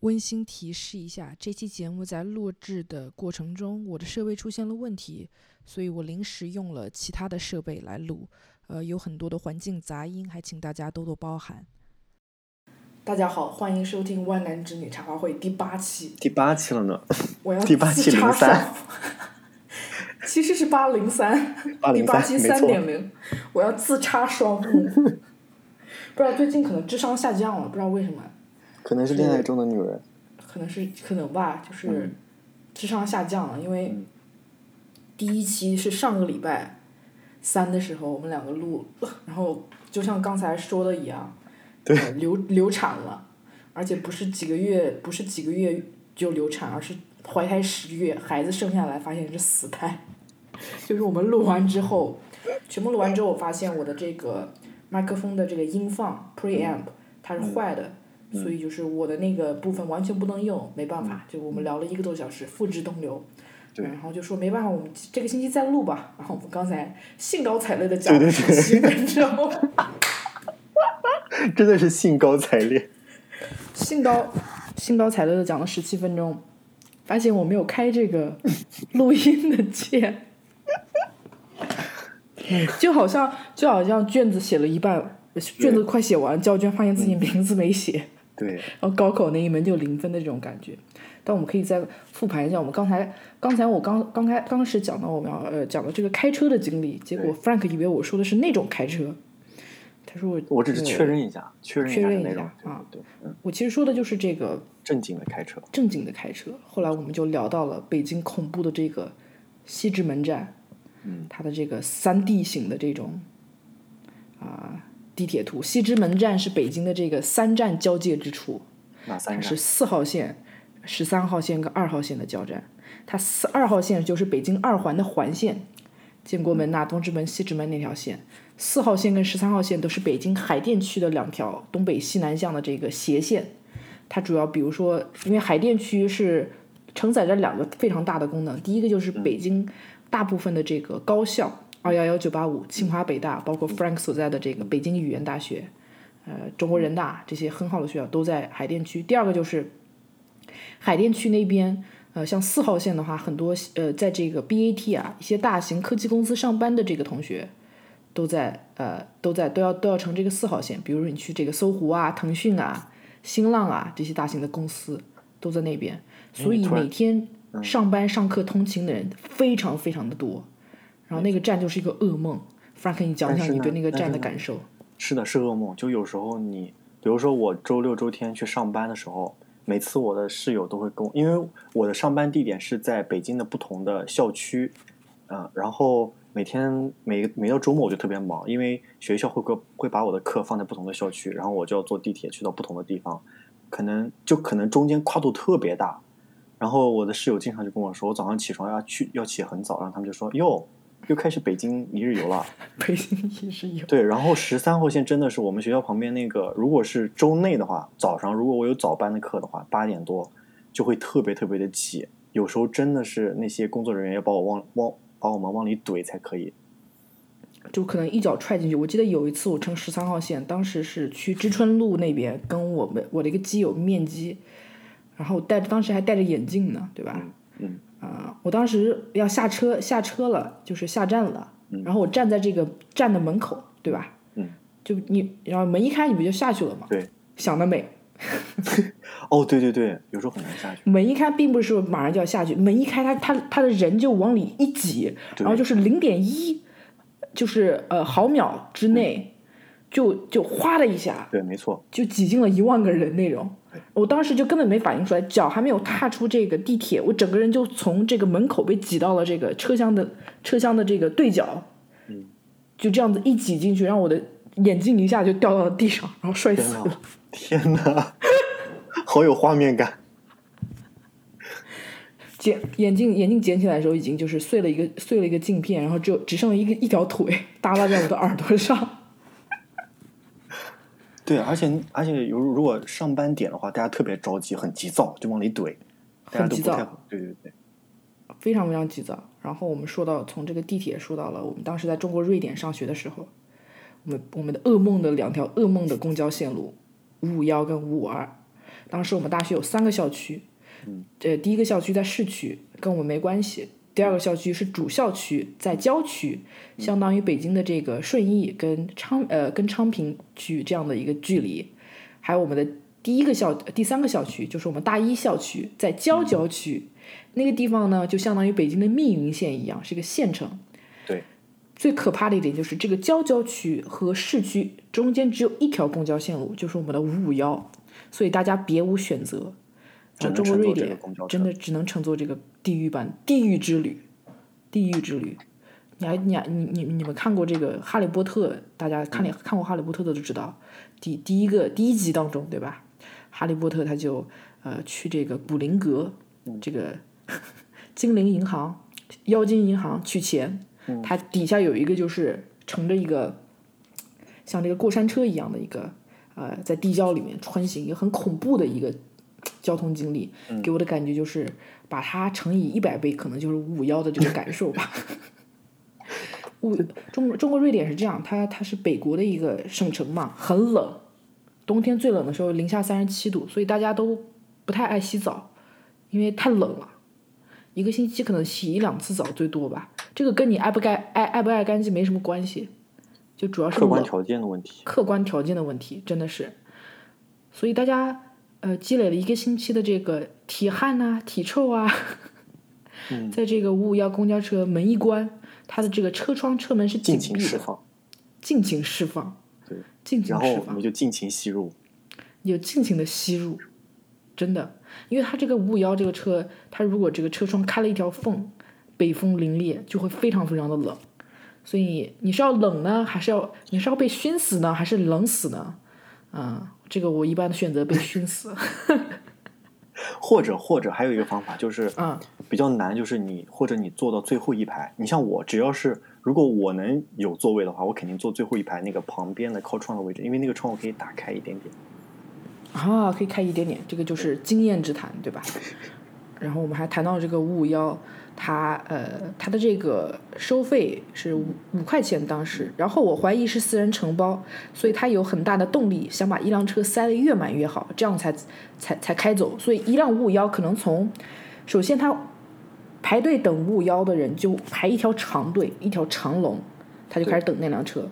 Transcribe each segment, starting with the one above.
温馨提示一下，这期节目在录制的过程中，我的设备出现了问题，所以我临时用了其他的设备来录，呃，有很多的环境杂音，还请大家多多包涵。大家好，欢迎收听《万男之女茶话会》第八期。第八期了呢，我要 第八期零三上，其实是八零三，803 第八期三点零，我要自插双目。不知道最近可能智商下降了，不知道为什么，可能是恋爱中的女人。可能是可能吧，就是嗯智商下降了，因为嗯第一期是上个礼拜三的时候我们两个录，然后就像刚才说的一样，对呃流流产了，而且不是几个月，不是几个月就流产，而是怀胎十月，孩子生下来发现是死胎。就是我们录完之后，全部录完之后，我发现我的这个麦克风的这个音放 preamp 它是坏的，所以就是我的那个部分完全不能用，没办法，就我们聊了一个多小时，付之东流。对然后就说没办法，我们这个星期再录吧。然后我们刚才兴高采烈的讲了十七分钟。真的是兴高采烈。兴高兴高采烈的讲了十七分钟，发现我没有开这个录音的键，就好像就好像卷子写了一半，卷子快写完，交卷发现自己名字没写，对，然后高考那一门就零分的这种感觉。但我们可以再复盘一下，我们刚才刚才我刚刚开刚时讲到我们要呃讲的这个开车的经历，结果 Frank 以为我说的是那种开车，他说我我只是确认一下，确认一确认一下。啊对我其实说的就是这个正经的开车。正经的开车。后来我们就聊到了北京恐怖的这个西直门站，嗯，它的这个三 D 型的这种啊、地铁图。西直门站是北京的这个三站交界之处，哪三站？是四号线、十三号线跟二号线的交站。它四二号线就是北京二环的环线，建国门呐、东直门、西直门那条线。四号线跟十三号线都是北京海淀区的两条东北西南向的这个斜线。它主要比如说，因为海淀区是承载着两个非常大的功能，第一个就是北京大部分的这个高校，二幺幺九八五、清华、北大，包括 Frank 所在的这个北京语言大学，呃，中国人大这些很好的学校都在海淀区。第二个就是海淀区那边，呃，像四号线的话，很多呃，在这个 BAT 啊，一些大型科技公司上班的这个同学，都在呃都在都要都要乘这个四号线。比如说你去这个搜狐啊、腾讯啊、新浪啊这些大型的公司都在那边，所以每天上班上课通勤的人非常非常的多。然后那个站就是一个噩梦。Frank，你讲讲你对那个站的感受。是的，是噩梦。就有时候你，比如说我周六周天去上班的时候，每次我的室友都会跟我，因为我的上班地点是在北京的不同的校区，嗯、然后每天每每到周末我就特别忙，因为学校会给会把我的课放在不同的校区，然后我就要坐地铁去到不同的地方，可能就可能中间跨度特别大。然后我的室友经常就跟我说，我早上起床要去要起很早，然后他们就说哟，又开始北京一日游了。北京一日游。对，然后十三号线真的是我们学校旁边那个，如果是周内的话，早上如果我有早班的课的话，八点多就会特别特别的挤，有时候真的是那些工作人员要把我往往把我们往里怼才可以。就可能一脚踹进去。我记得有一次我乘十三号线，当时是去知春路那边跟我们我的一个基友面基，然后戴当时还戴着眼镜呢，对吧？嗯啊、我当时要下车下车了，就是下站了，然后我站在这个站的门口，对吧？嗯，就你然后门一开，你不就下去了吗？对，想得美。哦，对对对，有时候很难下去。门一开，并不是说马上就要下去，门一开，他他他的人就往里一挤，然后就是零点一，就是呃毫秒之内，就就哗的一下，对，没错，就挤进了一万个人那种。我当时就根本没反应出来，脚还没有踏出这个地铁，我整个人就从这个门口被挤到了这个车厢的车厢的这个对角，嗯，就这样子一挤进去，让我的眼镜一下就掉到了地上，然后摔死了。，天哪，好有画面感。捡眼镜眼镜捡起来的时候，已经就是碎了一个碎了一个镜片，然后只有只剩了一个一条腿 耷拉在我的耳朵上。对，而且而且有如果上班点的话，大家特别着急，很急躁，就往里怼，大家很急躁都不太对对对，非常非常急躁。然后我们说到从这个地铁说到了我们当时在中国瑞典上学的时候，我们我们的噩梦的两条噩梦的公交线路，五五幺跟五五二。当时我们大学有三个校区，呃，第一个校区在市区，跟我们没关系。第二个校区是主校区，在郊区，相当于北京的这个顺义跟昌呃跟昌平区这样的一个距离。还有我们的第一个校第三个校区就是我们大一校区，在郊郊区，那个地方呢就相当于北京的密云县一样，是一个县城。对。最可怕的一点就是这个郊郊区和市区中间只有一条公交线路，就是我们的五五幺，所以大家别无选择。只能中国瑞典真的只能乘坐这个地狱版地狱之旅，地狱之旅。你还你还你你你们看过这个《哈利波特》？大家看了看过《哈利波特》的都知道，第第一个第一集当中，对吧？哈利波特他就呃去这个古灵阁这个 精灵银行、妖精银行取钱，它底下有一个就是乘着一个像这个过山车一样的一个呃在地窖里面穿行，一个很恐怖的一个交通经历，给我的感觉就是把它乘以一百倍，可能就是五五幺的这个感受吧。五中国中国瑞典是这样，它它是北国的一个省城嘛，很冷，冬天最冷的时候零下三十七度，所以大家都不太爱洗澡，因为太冷了。一个星期可能洗一两次澡最多吧，这个跟你爱不该爱爱不爱干净没什么关系，就主要是冷客观条件的问题。客观条件的问题，真的是。所以大家呃积累了一个星期的这个体汗呐、体臭啊，在这个五五幺公交车门一关，它的这个车窗、车门是紧尽闭的，情释放，尽情释放，对，尽情然后我释放们，就尽情吸入。你就尽情的吸入，真的，因为它这个五五幺这个车，它如果这个车窗开了一条缝，北风凛冽，就会非常非常的冷。所以你是要冷呢，还是要你是要被熏死呢，还是冷死呢？嗯，这个我一般选择被熏死。或者或者还有一个方法就是，嗯比较难，就是你或者你坐到最后一排。你像我，只要是如果我能有座位的话，我肯定坐最后一排那个旁边的靠窗的位置，因为那个窗户可以打开一点点。啊，可以开一点点，这个就是经验之谈，对吧？然后我们还谈到这个五五幺，它呃它的这个收费是五五块钱当时，然后我怀疑是私人承包，所以他有很大的动力想把一辆车塞得越满越好，这样才才才开走。所以一辆五五幺可能从首先他排队等五五幺的人就排一条长队，一条长龙，他就开始等那辆车。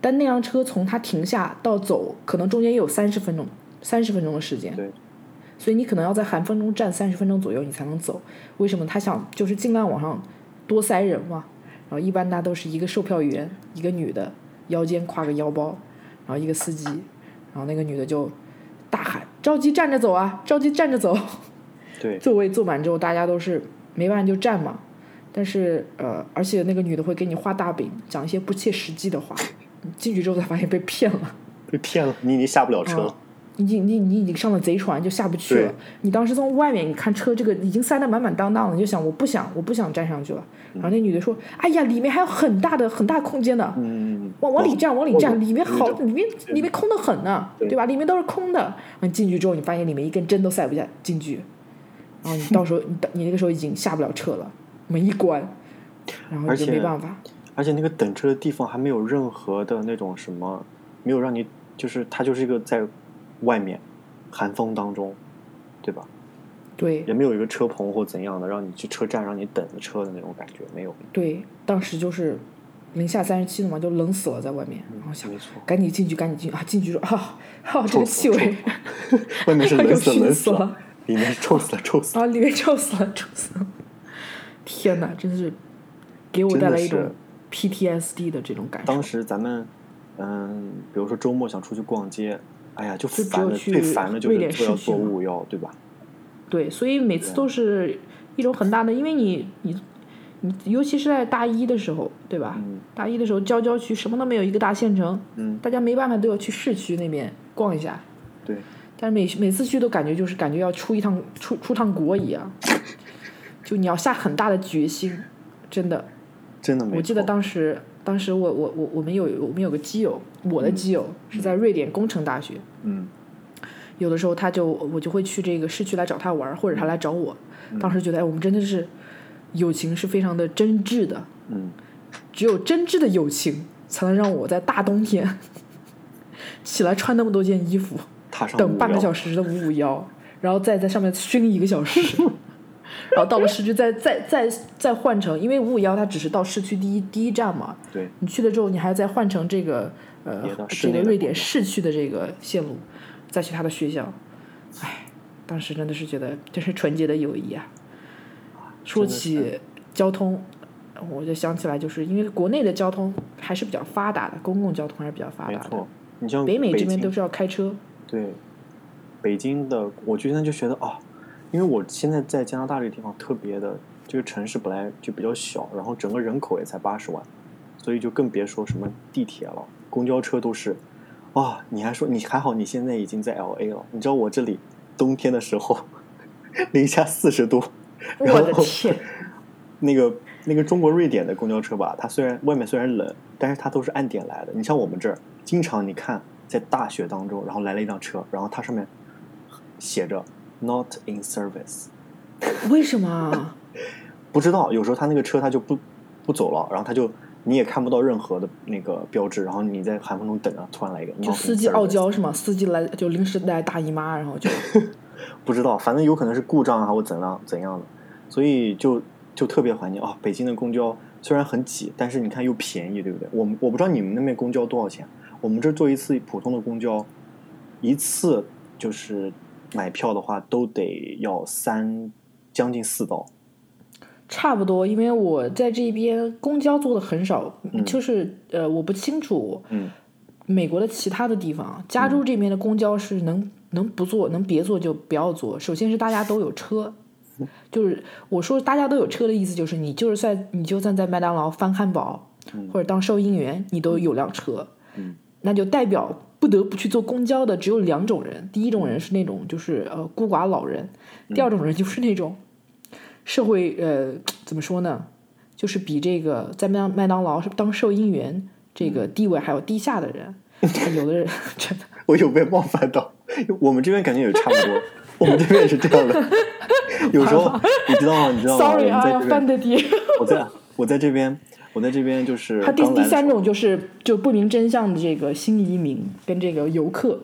但那辆车从他停下到走，可能中间也有三十分钟，三十分钟的时间。对，所以你可能要在寒风中站三十分钟左右，你才能走。为什么？他想就是尽量往上多塞人嘛。然后一般他都是一个售票员，一个女的，腰间挎个腰包，然后一个司机，然后那个女的就大喊：“着急站着走啊，着急站着走。”对，座位坐满之后，大家都是没办法就站嘛。但是呃，而且那个女的会给你画大饼，讲一些不切实际的话。你进去之后才发现被骗了。被骗了，你已经下不了车了。啊你已经你你已经上了贼船，就下不去了。你当时从外面你看车这个已经塞得满满当当了，你就想我不想我不想站上去了。然后那女的说：“哎呀，里面还有很大的很大空间的，嗯，往往里站往里站，哦里面好里面里面空的很呢，对对吧？里面都是空的。你进去之后，你发现里面一根针都塞不下进去，然后你到时候你你那个时候已经下不了车了，门一关，然后就没办法。而且那个等车的地方还没有任何的那种什么，没有让你就是它就是一个在外面寒风当中，对吧？对也没有一个车棚或怎样的让你去车站让你等着车的那种感觉，没有。对，当时就是零下三十七度嘛，就冷死了在外面，然后想没错，赶紧进去，赶紧进去啊！进去说 啊，啊，这个气味，外面是 冷死冷死死了，里面是臭死了臭死了。啊，里面臭死了，臭死了！天哪，真是给我带来一种 PTSD 的这种感受当。时咱们嗯，比如说周末想出去逛街，哎呀，就烦的有去最烦的就瑞典是市区对吧？对，所以每次都是一种很大的，因为你你你，尤其是在大一的时候，对吧？嗯大一的时候，郊郊区什么都没有，一个大县城，嗯，大家没办法都要去市区那边逛一下。对，但是每每次去都感觉就是感觉要出一趟出出趟国一样，就你要下很大的决心，真的。真的没。我记得当时，当时我我我我们有我们有个基友，我的基友是在瑞典工程大学，嗯。有的时候他就我就会去这个市区来找他玩，或者他来找我。嗯。当时觉得哎，我们真的是友情是非常的真挚的，嗯，只有真挚的友情才能让我在大冬天 起来穿那么多件衣服，等半个。小时的五五幺，然后再在上面熏一个小时，然后到了市区再再再再换乘，因为五五幺它只是到市区第一第一站嘛，对，你去了之后，你还要再换乘这个呃这个瑞典市区的这个线路，再去他的学校。唉，当时真的是觉得这是纯洁的友谊啊！说起交通，我就想起来，就是因为国内的交通还是比较发达的，公共交通还是比较发达的。没错，你像北美这边都是要开车，对，北京的，我居然就觉得啊，因为我现在在加拿大这个地方特别的，这个城市本来就比较小，然后整个人口也才八十万，所以就更别说什么地铁了，公交车都是，啊，你还说你还好，你现在已经在 L A 了，你知道我这里冬天的时候 零下四十度，然我的后天，那个那个中国瑞典的公交车吧，它虽然外面虽然冷，但是它都是按点来的。你像我们这儿，经常你看在大雪当中，然后来了一辆车，然后它上面写着 “Not in service”，为什么啊？不知道有时候他那个车他就不不走了，然后他就你也看不到任何的那个标志，然后你在寒风中等着，突然来一个 “Not 就司机傲娇是吗？司机来就临时来大姨妈，然后就 不知道，反正有可能是故障啊，或怎样怎样的，所以就就特别怀念啊。北京的公交虽然很挤，但是你看又便宜，对不对？我们我不知道你们那边公交多少钱，我们这坐一次普通的公交，一次就是买票的话都得要三将近四刀。差不多。因为我在这边公交坐的很少，嗯就是呃，我不清楚嗯美国的其他的地方，加州这边的公交是能能不坐能别坐就不要坐。首先是大家都有车，就是我说大家都有车的意思就是你就是在你就算在麦当劳翻汉堡或者当收银员，你都有辆车，嗯那就代表不得不去坐公交的只有两种人，第一种人是那种就是呃孤寡老人，第二种人就是那种社会呃怎么说呢，就是比这个在麦当麦当劳是当收银员这个地位还要低下的人，有的人 真的。我有被冒犯到，我们这边感觉也差不多，我们这边也是这样的。有时候你知道吗？你知道吗？Sorry 啊，要我们在这边，翻的爹。我在我在这边，我在这边就是他第第三种就是就不明真相的这个新移民跟这个游客，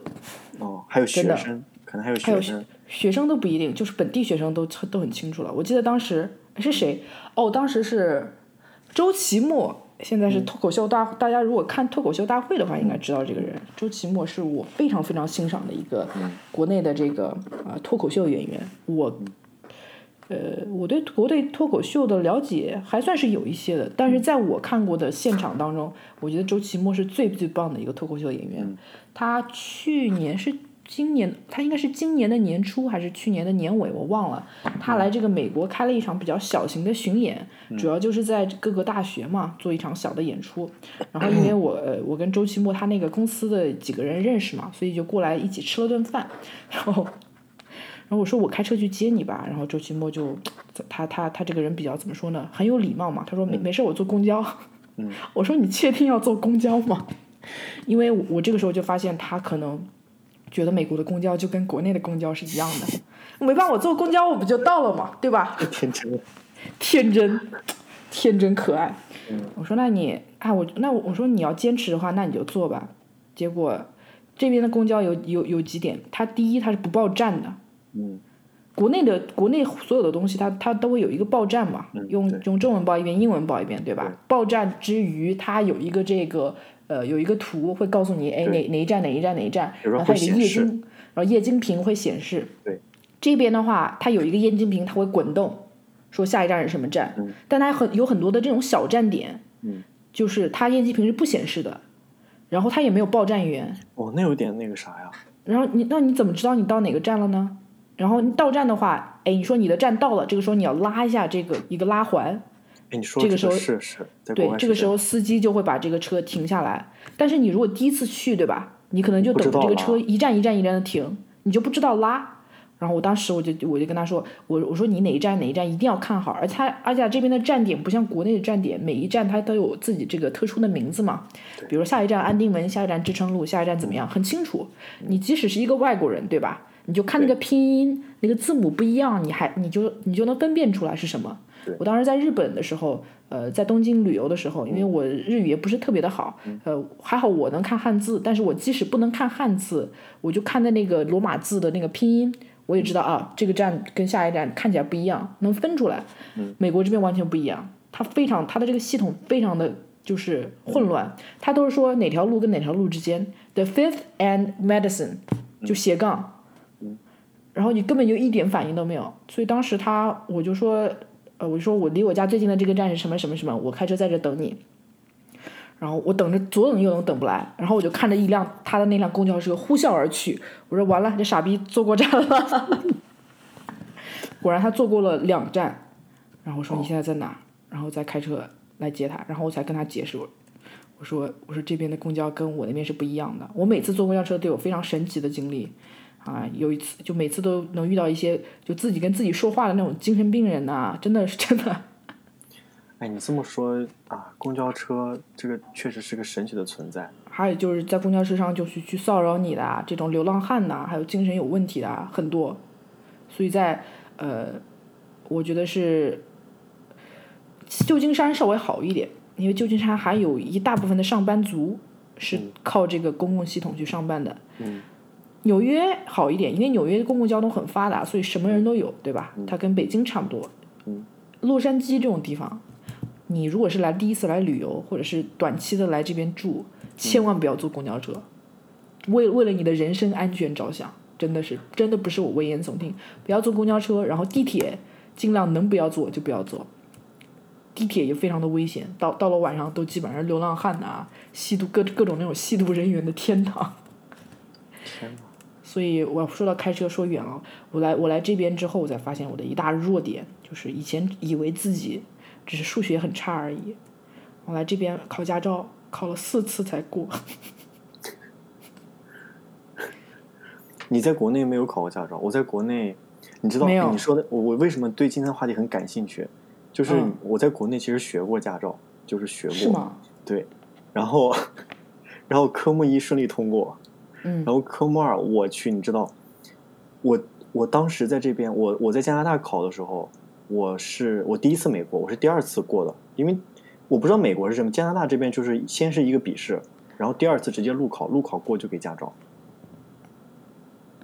哦，还有学生，可能还有还有学生，学生都不一定，就是本地学生都都很清楚了。我记得当时是谁？哦，当时是周奇墨，现在是脱口秀大，大家如果看脱口秀大会的话，应该知道这个人。周奇墨是我非常非常欣赏的一个国内的这个啊、呃脱口秀演员。我呃，我对国内脱口秀的了解还算是有一些的，但是在我看过的现场当中，我觉得周奇墨是最最棒的一个脱口秀演员。他去年是今年，他应该是今年的年初还是去年的年尾，我忘了。他来这个美国开了一场比较小型的巡演，主要就是在各个大学嘛做一场小的演出。然后因为我呃我跟周奇墨他那个公司的几个人认识嘛，所以就过来一起吃了顿饭，然后。然后我说我开车去接你吧，然后周奇墨就他他他这个人比较怎么说呢，很有礼貌嘛。他说没没事，我坐公交。嗯 我说你确定要坐公交吗？因为我我这个时候就发现他可能觉得美国的公交就跟国内的公交是一样的，没办法，我坐公交我不就到了嘛，对吧？天真。天真，天真可爱。嗯我说那你啊，我那我我说你要坚持的话，那你就坐吧。结果这边的公交有有有几点，它第一它是不报站的，嗯国内的国内所有的东西它，它都会有一个报站嘛，用用中文报一遍，英文报一遍，对吧？对报站之余，它有一个这个呃有一个图会告诉你，哎哪哪一站哪一站哪一站，然后它有个液晶，然后液晶屏会显示。对。这边的话，它有一个液晶屏，它会滚动，说下一站是什么站，嗯但它很有很多的这种小站点，嗯就是它液晶屏是不显示的，然后它也没有报站员，哦，那有点那个啥呀。然后你那你怎么知道你到哪个站了呢？然后你到站的话，哎，你说你的站到了，这个时候你要拉一下这个一个拉环，哎，你说这个时候是是，对，这个时候司机就会把这个车停下来。但是你如果第一次去，对吧？你可能就等着这个车一站一站一站的停，你就不知道拉。然后我当时我就我就跟他说，我我说你哪一站哪一站一定要看好，而且而且这边的站点不像国内的站点，每一站它都有自己这个特殊的名字嘛。比如下一站安定门，下一站支撑路，下一站怎么样，很清楚。你即使是一个外国人，对吧？你就看那个拼音那个字母不一样，你还你就你就能分辨出来是什么。我当时在日本的时候，呃，在东京旅游的时候，因为我日语也不是特别的好，呃，还好我能看汉字，但是我即使不能看汉字，我就看的那个罗马字的那个拼音，我也知道啊，这个站跟下一站看起来不一样，能分出来。美国这边完全不一样，它非常它的这个系统非常的就是混乱，它都是说哪条路跟哪条路之间，the fifth and medicine 就斜杠。然后你根本就一点反应都没有，所以当时他我就说，呃，我就说我离我家最近的这个站是什么什么什么，我开车在这等你。然后我等着左等右等等不来，然后我就看着一辆他的那辆公交车呼啸而去，我说完了，这傻逼坐过站了。果然他坐过了两站，然后我说你现在在哪？然后再开车来接他，然后我才跟他解释，我说我说这边的公交跟我那边是不一样的，我每次坐公交车都有非常神奇的经历。啊，有一次就每次都能遇到一些就自己跟自己说话的那种精神病人呐、真的是真的。哎，你这么说啊，公交车这个确实是个神奇的存在。还有就是在公交车上就是去骚扰你的啊这种流浪汉呐、还有精神有问题的啊很多，所以在呃，我觉得是旧金山稍微好一点，因为旧金山还有一大部分的上班族是靠这个公共系统去上班的。嗯纽约好一点，因为纽约公共交通很发达，所以什么人都有，对吧？它跟北京差不多。嗯洛杉矶这种地方，你如果是来第一次来旅游，或者是短期的来这边住，千万不要坐公交车，为为了你的人身安全着想，真的是真的不是我危言耸听，不要坐公交车，然后地铁尽量能不要坐就不要坐。地铁也非常的危险，到到了晚上都基本上流浪汉呐、吸毒各各种那种吸毒人员的天堂。天哪！所以我说到开车说远了，我来我来这边之后，我才发现我的一大弱点就是以前以为自己只是数学很差而已，我来这边考驾照考了四次才过。你在国内没有考过驾照，我在国内，你知道你说的，我我为什么对今天的话题很感兴趣？就是嗯我在国内其实学过驾照，就是学过，是吗？对，然后 然后科目一顺利通过，嗯然后科目二我去，你知道，我我当时在这边，我我在加拿大考的时候，我是我第一次没过，我是第二次过的，因为我不知道美国是什么，加拿大这边就是先是一个笔试，然后第二次直接路考，路考过就给驾照。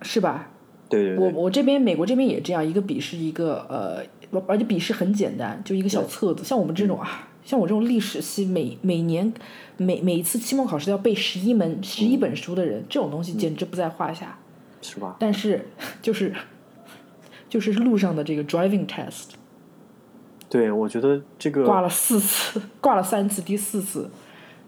是吧？对对对，我我这边美国这边也这样，一个笔试一个呃，而且笔试很简单，就一个小册子。像我们这种啊，像我这种历史系每每年每每一次期末考试都要背十一门十一本书的人，这种东西简直不在话下。是吧？但是就是就是路上的这个 driving test 对，我觉得这个挂了四次，挂了三次，第四次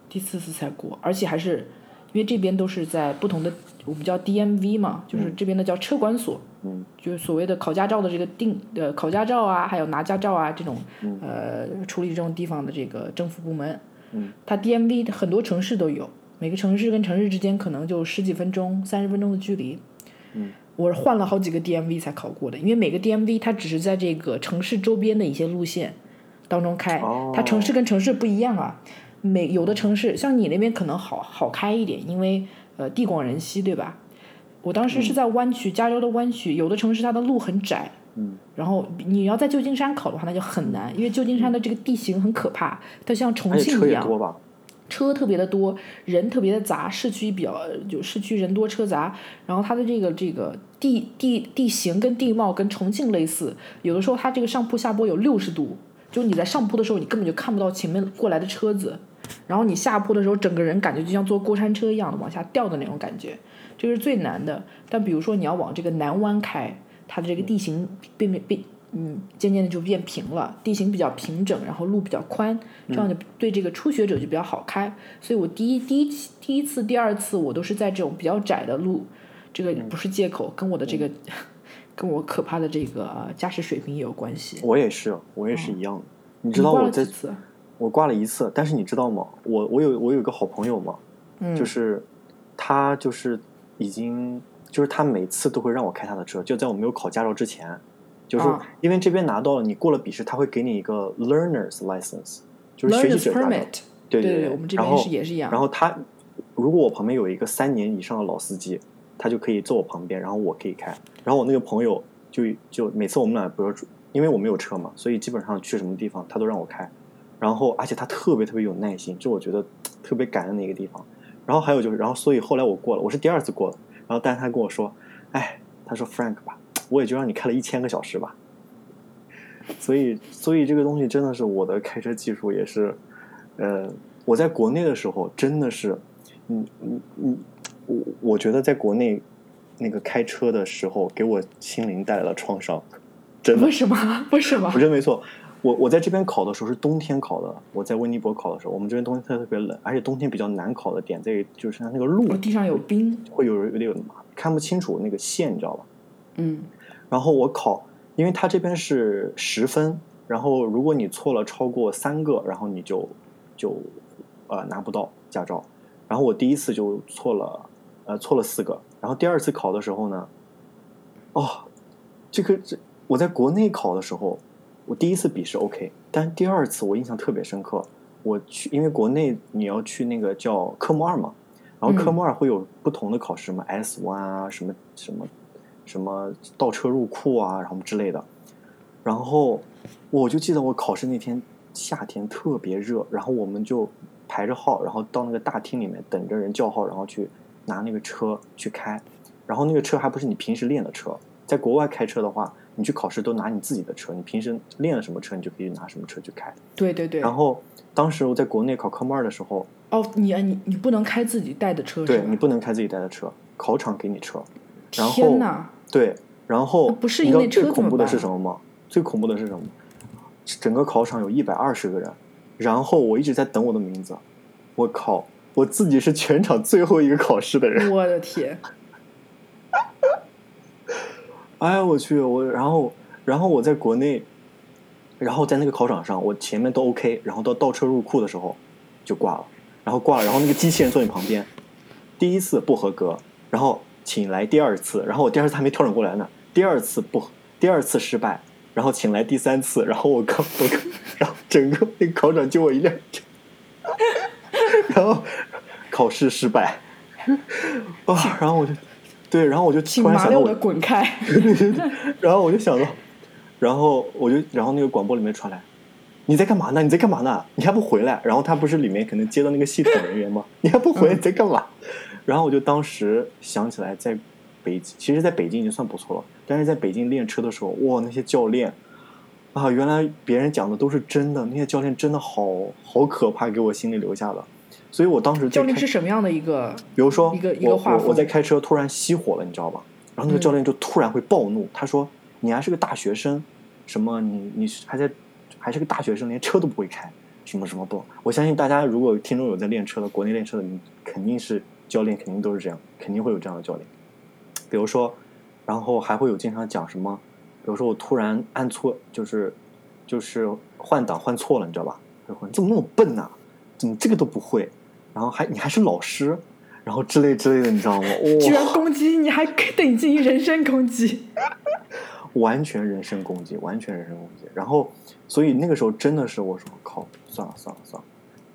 第四次才过，而且还是因为这边都是在不同的我们叫 DMV 嘛，就是这边的叫车管所，嗯，就是所谓的考驾照的这个定呃考驾照啊，还有拿驾照啊这种呃处理这种地方的这个政府部门，嗯，它 DMV 很多城市都有，每个城市跟城市之间可能就十几分钟、三十分钟的距离。嗯，我换了好几个 DMV 才考过的，因为每个 DMV 它只是在这个城市周边的一些路线当中开，哦。它城市跟城市不一样啊。每有的城市像你那边可能好好开一点，因为呃地广人稀，对吧？我当时是在湾区，加州的湾区，有的城市它的路很窄，嗯，然后你要在旧金山考的话，那就很难，因为旧金山的这个地形很可怕，它像重庆一样？车特别的多，人特别的杂，市区比较就市区人多车杂，然后它的这个这个地地地形跟地貌跟重庆类似，有的时候它这个上坡下坡有六十度，就你在上坡的时候你根本就看不到前面过来的车子，然后你下坡的时候整个人感觉就像坐过山车一样的往下掉的那种感觉，这是最难的。但比如说你要往这个南湾开，它的这个地形变变变。嗯，渐渐的就变平了，地形比较平整，然后路比较宽，这样就对这个初学者就比较好开。所以我第一第一第一次、第二次我都是在这种比较窄的路，这个不是借口，跟我的这个、跟我可怕的这个呃驾驶水平也有关系。我也是，我也是一样的。你你知道我这次？我挂了一次，但是你知道吗？我我有我有一个好朋友嘛，嗯，就是他就是已经就是他每次都会让我开他的车，就在我没有考驾照之前，就是啊因为这边拿到了你过了笔试，他会给你一个 learner's license，就是学习者驾照。对对对我们这边是也是一样。然后他如果我旁边有一个三年以上的老司机，他就可以坐我旁边，然后我可以开。然后我那个朋友就就每次我们俩，不是，因为我没有车嘛，所以基本上去什么地方他都让我开。然后，而且他特别特别有耐心，这我觉得特别感恩的一个地方。然后还有就是，然后所以后来我过了，我是第二次过了。然后，但是他跟我说：“哎，他说 Frank 吧，我也就让你开了一千个小时吧。”所以，所以这个东西真的是我的开车技术也是，呃，我在国内的时候真的是，嗯嗯嗯，我我觉得在国内那个开车的时候给我心灵带来了创伤，真的为什么？为什么？我真没错。我我在这边考的时候是冬天考的，我在温尼伯考的时候，我们这边冬天特特别冷，而且冬天比较难考的点在于就是它那个路地上有冰，会有有点看不清楚那个线，你知道吧？嗯。然后我考，因为它这边是十分，然后如果你错了超过三个，然后你就就呃拿不到驾照。然后我第一次就错了，呃错了四个。然后第二次考的时候呢，哦，这个这我在国内考的时候。我第一次笔试 OK，但第二次我印象特别深刻。我去，因为国内你要去那个叫科目二嘛，然后科目二会有不同的考试什么，S 弯啊，什么什么什么倒车入库啊，然后之类的。然后我就记得我考试那天夏天特别热，然后我们就排着号，然后到那个大厅里面等着人叫号，然后去拿那个车去开。然后那个车还不是你平时练的车，在国外开车的话。你去考试都拿你自己的车，你平时练了什么车，你就可以拿什么车去开。对对对。然后当时我在国内考科目二的时候，哦，你你你不能开自己带的车，对你不能开自己带的车，考场给你车。天哪！对，然后不是你知道最恐怖的是什么吗？最恐怖的是什么？整个考场有一百二十个人，然后我一直在等我的名字。我靠，我自己是全场最后一个考试的人。我的天！哎呀，我去我，然后然后我在国内，然后在那个考场上，我前面都 OK，然后到倒车入库的时候就挂了，然后挂了，然后那个机器人坐你旁边，第一次不合格，然后请来第二次，然后我第二次还没调整过来呢，第二次不，第二次失败，然后请来第三次，然后我刚我刚，然后整个那个考场就我一辆车，然后考试失败，啊，然后我就。对，然后我就突然想到，我滚开！然后我就想到，然后我就，然后那个广播里面传来，你在干嘛呢？你在干嘛呢？你还不回来？然后他不是里面可能接到那个系统人员吗？你还不回来？你在干嘛？然后我就当时想起来，在北，其实在北京已经算不错了，但是在北京练车的时候，哇，那些教练啊，原来别人讲的都是真的，那些教练真的好好可怕，给我心里留下了。所以我当时教练是什么样的一个？比如说，一个一个我我在开车突然熄火了，你知道吧？然后那个教练就突然会暴怒，他说：“你还是个大学生，什么你你还在还是个大学生，连车都不会开，什么什么不？”我相信大家如果听众有在练车的，国内练车的，你肯定是教练，肯定都是这样，肯定会有这样的教练。比如说，然后还会有经常讲什么？比如说我突然按错，就是就是换挡换错了，你知道吧？你怎么那么笨呢？怎么这个都不会？然后还你还是老师，然后之类之类的，你知道吗？居然攻击你，还等级人身攻击，完全人身攻击，完全人身攻击。然后，所以那个时候真的是我说靠，算了算了算了，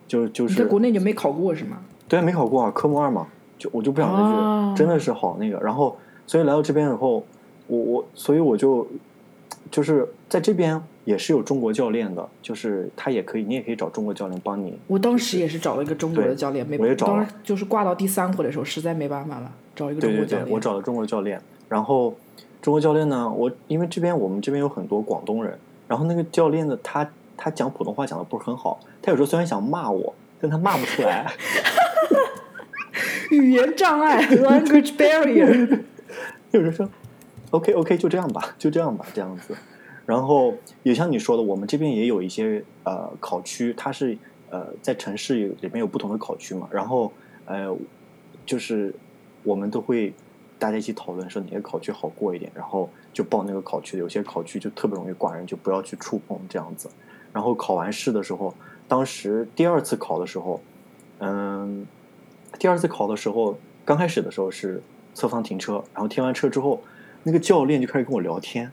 就就是在国内就没考过是吗？对，没考过啊，科目二嘛，就我就不想再去，真的是好那个。然后，所以来到这边以后，我我所以我就就是在这边。也是有中国教练的，就是他也可以，你也可以找中国教练帮你。我当时也是找了一个中国的教练，没，我也找当时就是挂到第三回的时候，实在没办法了，找一个中国教练。对对对，我找了中国教练，然后中国教练呢，我因为这边我们这边有很多广东人，然后那个教练呢，他他讲普通话讲的不是很好，他有时候虽然想骂我，但他骂不出来。语言障碍，language barrier。有人说，OK OK，就这样吧，就这样吧，这样子。然后也像你说的，我们这边也有一些呃考区，它是呃在城市里面有不同的考区嘛。然后呃就是我们都会大家一起讨论说哪个考区好过一点，然后就报那个考区。有些考区就特别容易挂人，就不要去触碰这样子。然后考完试的时候，当时第二次考的时候，嗯，第二次考的时候，刚开始的时候是侧方停车，然后停完车之后，那个教练就开始跟我聊天。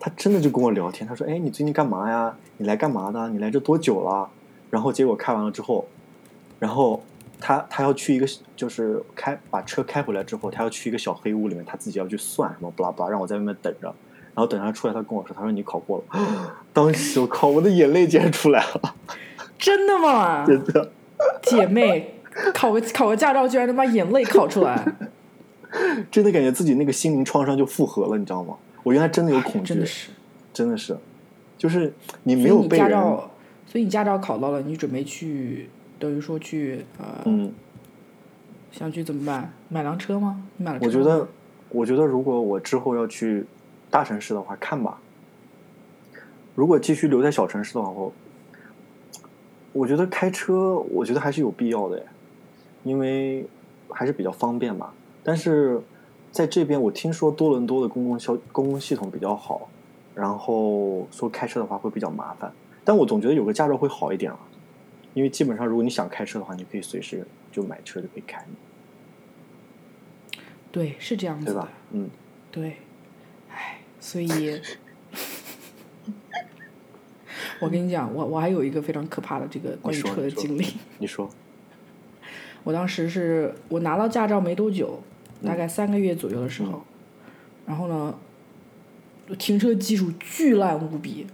他真的就跟我聊天，他说：“哎，你最近干嘛呀？你来干嘛的？你来这多久了？”然后结果开完了之后，然后他他要去一个就是开把车开回来之后，他要去一个小黑屋里面，他自己要去算什么不拉不拉，让我在外面等着。然后等他出来，他跟我说，他说你考过了。当时我靠，我的眼泪竟然出来了，真的吗？真的。姐妹，考个考个驾照，居然能把眼泪考出来，真的感觉自己那个心灵创伤就复合了，你知道吗？我原来真的有恐惧，真的是，真的是，就是你没有被照，所以你驾照考到了，你准备去，等于说去呃，嗯，想去怎么办？买辆车吗？你买了车？我觉得，我觉得如果我之后要去大城市的话，看吧。如果继续留在小城市的话，我我觉得开车，我觉得还是有必要的，因为还是比较方便嘛。但是在这边，我听说多伦多的公共消公共系统比较好，然后说开车的话会比较麻烦。但我总觉得有个驾照会好一点啊，因为基本上如果你想开车的话，你可以随时就买车就可以开，对，是这样子的对吧，？嗯，对，唉，所以，我跟你讲，我我还有一个非常可怕的这个关于车的经历。你说，我当时是我拿到驾照没多久，大嗯概三个月左右的时候，然后呢，停车技术巨烂无比，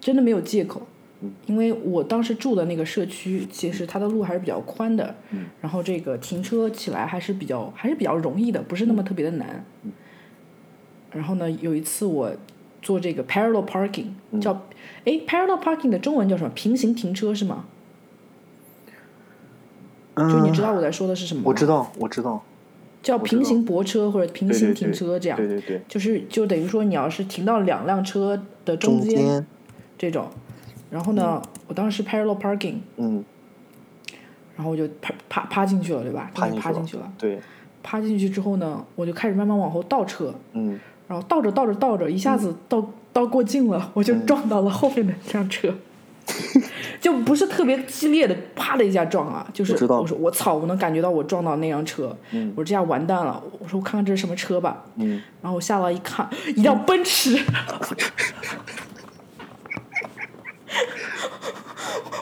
真的没有借口嗯。因为我当时住的那个社区，其实它的路还是比较宽的，嗯然后这个停车起来还是比较还是比较容易的，不是那么特别的难。嗯然后呢，有一次我做这个 parallel parking，、嗯叫哎 parallel parking 的中文叫什么？平行停车是吗？嗯，就你知道我在说的是什么吗？我知道，我知道，叫平行泊车或者平行停车这样，对对对，就是就等于说你要是停到两辆车的中间间，这种，然后呢，我当时 parallel parking，嗯，然后我就趴趴趴进去了，对吧？趴趴进进去了。对，趴进去之后呢，我就开始慢慢往后倒车，嗯。然后倒着倒着倒着，一下子倒、倒过劲了，我就嗯。撞到了后面的一辆车，就不是特别激烈的，啪的一下撞啊，就是我说我操，我能感觉到我撞到那辆车，嗯我说这下完蛋了，我说我看看这是什么车吧，嗯，然后我下来一看，一辆奔驰，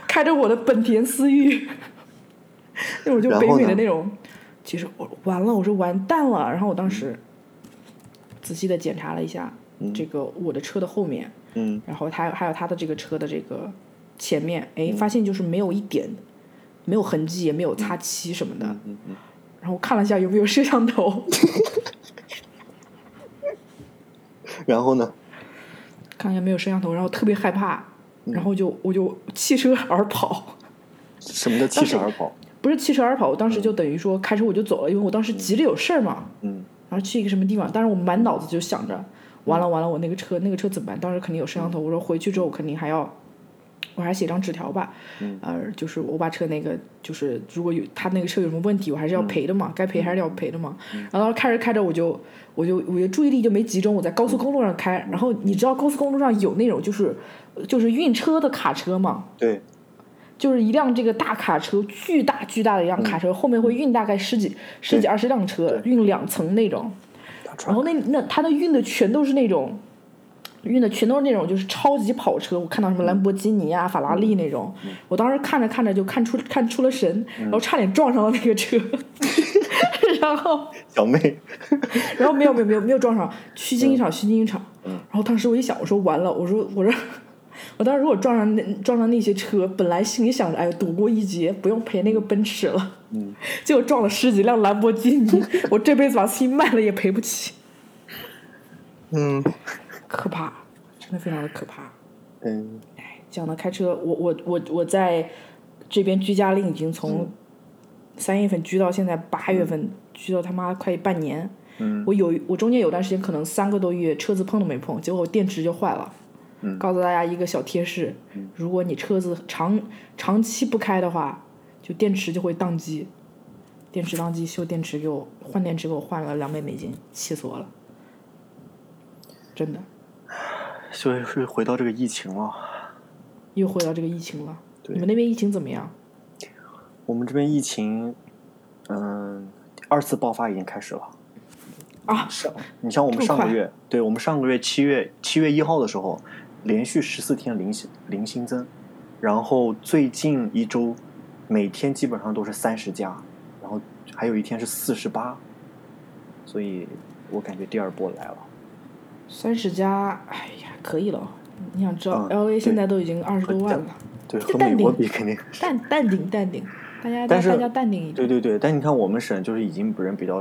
开着我的本田思域，那种就北美的那种。其实我完了，我说完蛋了。然后我当时仔细的检查了一下这个我的车的后面，嗯然后还有还有他的这个车的这个前面，哎，发现就是没有一点没有痕迹，也没有擦漆什么的。嗯嗯，然后我看了一下有没有摄像头，然后呢？看一下没有摄像头，然后特别害怕，嗯然后就我就弃车而跑，什么叫弃车而跑？不是弃车而跑，我当时就等于说开车我就走了，因为我当时急着有事儿嘛，嗯然后去一个什么地方，但是我满脑子就想着，完了完了，我那个车那个车怎么办？当时肯定有摄像头，我说回去之后肯定还要。我还写张纸条吧，嗯。呃，就是我把车那个，就是如果有他那个车有什么问题，我还是要赔的嘛，该赔还是要赔的嘛。然后当时开着开着，我就我就我就注意力就没集中，我在高速公路上开，然后你知道高速公路上有那种就是就是运车的卡车嘛，对，就是一辆这个大卡车，巨大巨大的一辆卡车，后面会运大概十几十几二十辆车，运两层那种。然后那那他那运的全都是那种，运的全都是那种就是超级跑车。我看到什么兰博基尼啊、法拉利那种，我当时看着看着就看出看出了神，然后差点撞上了那个车。然后，小妹，然后没有没有没有没有撞上，虚惊一场，虚惊一场。然后当时我一想，我说完了，我说我说，我当时如果撞上那撞上那些车，本来心里想着，哎呦躲过一劫，不用赔那个奔驰了。嗯，结果撞了十几辆兰博基尼，我这辈子把自己卖了也赔不起，嗯可怕，真的非常的可怕。嗯讲的开车，我我我我在这边居家令已经从三月份居到现在八月份，居到他妈快半年。嗯我有我中间有段时间可能三个多月车子碰都没碰，结果我电池就坏了。嗯告诉大家一个小贴士：如果你车子长长期不开的话，就电池就会宕机。电池宕机，修电池给我换电池给我换了两百美金，气死我了，真的所以是回到这个疫情了。又回到这个疫情了。对你们那边疫情怎么样？我们这边疫情，嗯，二次爆发已经开始了。啊，上，你像我们上个月，对我们上个月七月七月一号的时候，连续十四天零新零新增，然后最近一周每天基本上都是三十加，然后还有一天是四十八，所以我感觉第二波来了。三十加，哎呀，可以了。你想知道嗯，L A 现在都已经二十多万了，对，和美国定比肯定是。淡淡定淡定，大家大家淡定一点。对对对，但你看我们省就是已经人比较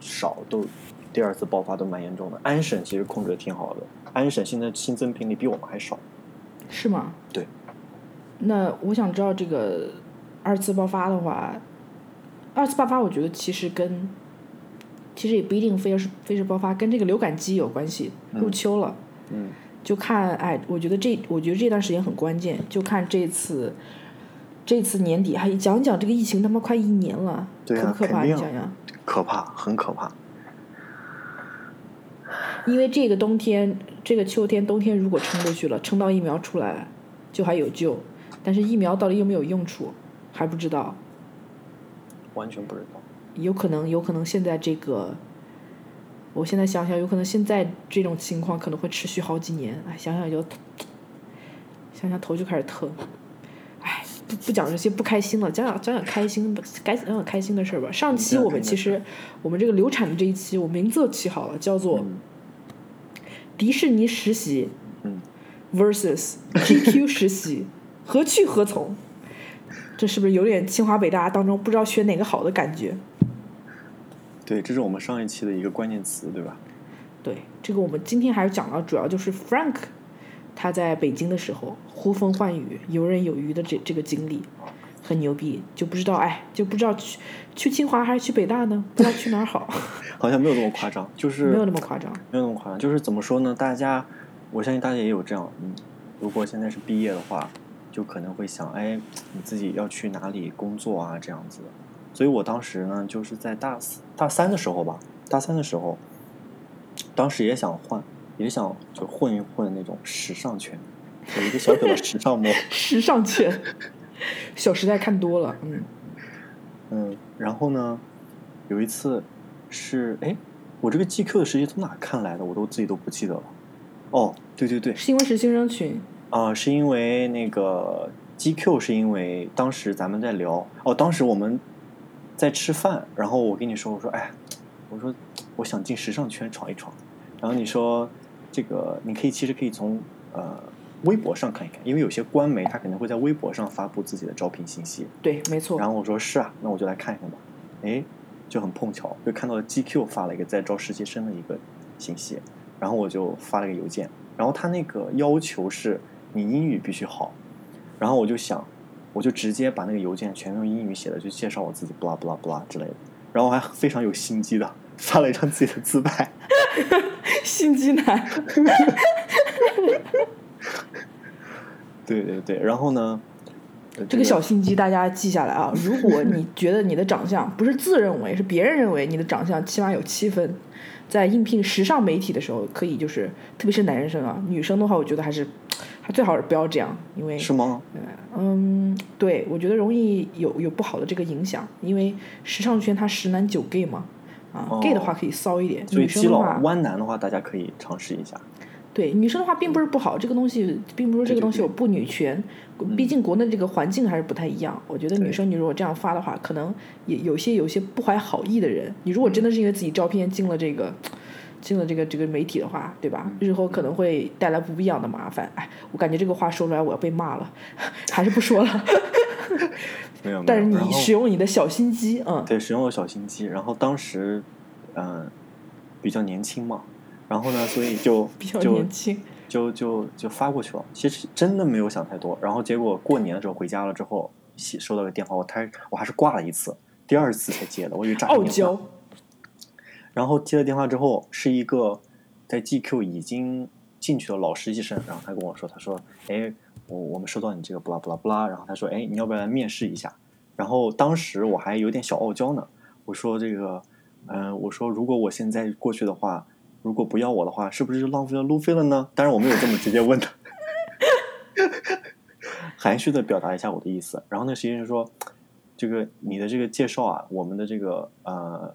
少，都第二次爆发都蛮严重的。安省其实控制的挺好的，安省现在新增病例比我们还少。是吗？对。那我想知道这个二次爆发的话，二次爆发我觉得其实跟其实也不一定非要是非是爆发，跟这个流感季有关系。入秋了，嗯，就看哎，我觉得这我觉得这段时间很关键，就看这次这次年底还讲讲这个疫情他妈快一年了，对啊可不可怕？你想想。可怕，很可怕。因为这个冬天、这个秋天、冬天如果撑过去了，撑到疫苗出来，就还有救。但是疫苗到底有没有用处，还不知道。完全不知道。有可能，有可能现在这个，我现在想想，有可能现在这种情况可能会持续好几年。哎，想想就，想想头就开始疼。哎，不不讲这些不开心了，讲讲讲讲开心，该讲讲开心的事儿吧。上期我们其实，我们这个流产的这一期，我名字都起好了，叫做。嗯迪士尼实习嗯，versus GQ 实习，何去何从？这是不是有点清华北大当中不知道选哪个好的感觉？对，这是我们上一期的一个关键词，对吧？对，这个我们今天还是讲到，主要就是 Frank 他在北京的时候呼风唤雨、游刃有余的这这个经历，很牛逼，就不知道哎，就不知道去去清华还是去北大呢？不知道去哪儿好，好像没有那么夸张，就是没有那么夸张。没有那么夸张，就是怎么说呢？大家，我相信大家也有这样，嗯，如果现在是毕业的话，就可能会想，哎，你自己要去哪里工作啊？这样子。所以我当时呢，就是在大四、大三的时候吧，大三的时候，当时也想换，也想就混一混那种时尚圈，有一个小小的时尚梦。时尚圈，小时代看多了，嗯，嗯，然后呢，有一次是哎，我这个 GQ 的实习从哪看来的，我都自己都不记得了。哦，对对对，是因为实习生群，啊、是因为那个 GQ 是因为当时咱们在聊哦，当时我们在吃饭，然后我跟你说，我说哎，我说我想进时尚圈闯一闯，然后你说这个你可以其实可以从呃微博上看一看，因为有些官媒他可能会在微博上发布自己的招聘信息，对，没错。然后我说是啊，那我就来看一看吧。哎，就很碰巧，就看到了 GQ 发了一个在招实习生的一个信息，然后我就发了个邮件，然后他那个要求是你英语必须好，然后我就想，我就直接把那个邮件全用英语写的，就介绍我自己，不啦不啦不啦之类的，然后我还非常有心机的 发了一张自己的自拍，心机男，对对对，然后呢，呃这个小心机大家记下来啊！如果你觉得你的长相不是自认为，是别人认为你的长相起码有七分，在应聘时尚媒体的时候，可以就是，特别是男生啊，女生的话，我觉得还是，还最好是不要这样，因为是吗？嗯，对，我觉得容易有有不好的这个影响，因为时尚圈它十男九 gay 嘛，啊、哦 g a y 的话可以骚一点，所以基佬女生的话，弯男的话，大家可以尝试一下。对女生的话并不是不好，这个东西并不是说这个东西有不女权，毕竟国内这个环境还是不太一样。我觉得女生你如果这样发的话，可能也有些有些不怀好意的人，你如果真的是因为自己照片进了这个。进了这个这个媒体的话，对吧？日后可能会带来不必要的麻烦。哎，我感觉这个话说出来我要被骂了，还是不说了。没有，没有 但是你使用你的小心机，嗯，对，使用了小心机，然后当时，嗯、比较年轻嘛，然后呢，所以就比较就年轻。就就就发过去了。其实真的没有想太多，然后结果过年的时候回家了之后，收收到个电话，我还我还是挂了一次，第二次才接的，我以为诈骗傲。娇，然后接了电话之后，是一个在 GQ 已经进去的老实习生，然后他跟我说，他说，哎，我我们收到你这个不拉不拉不拉，然后他说，哎，你要不要来面试一下？然后当时我还有点小傲娇呢，我说这个，嗯、我说如果我现在过去的话，如果不要我的话，是不是就浪费了路费了呢？当然我没有这么直接问他，含蓄的表达一下我的意思。然后那实习生说，这个你的这个介绍啊，我们的这个呃。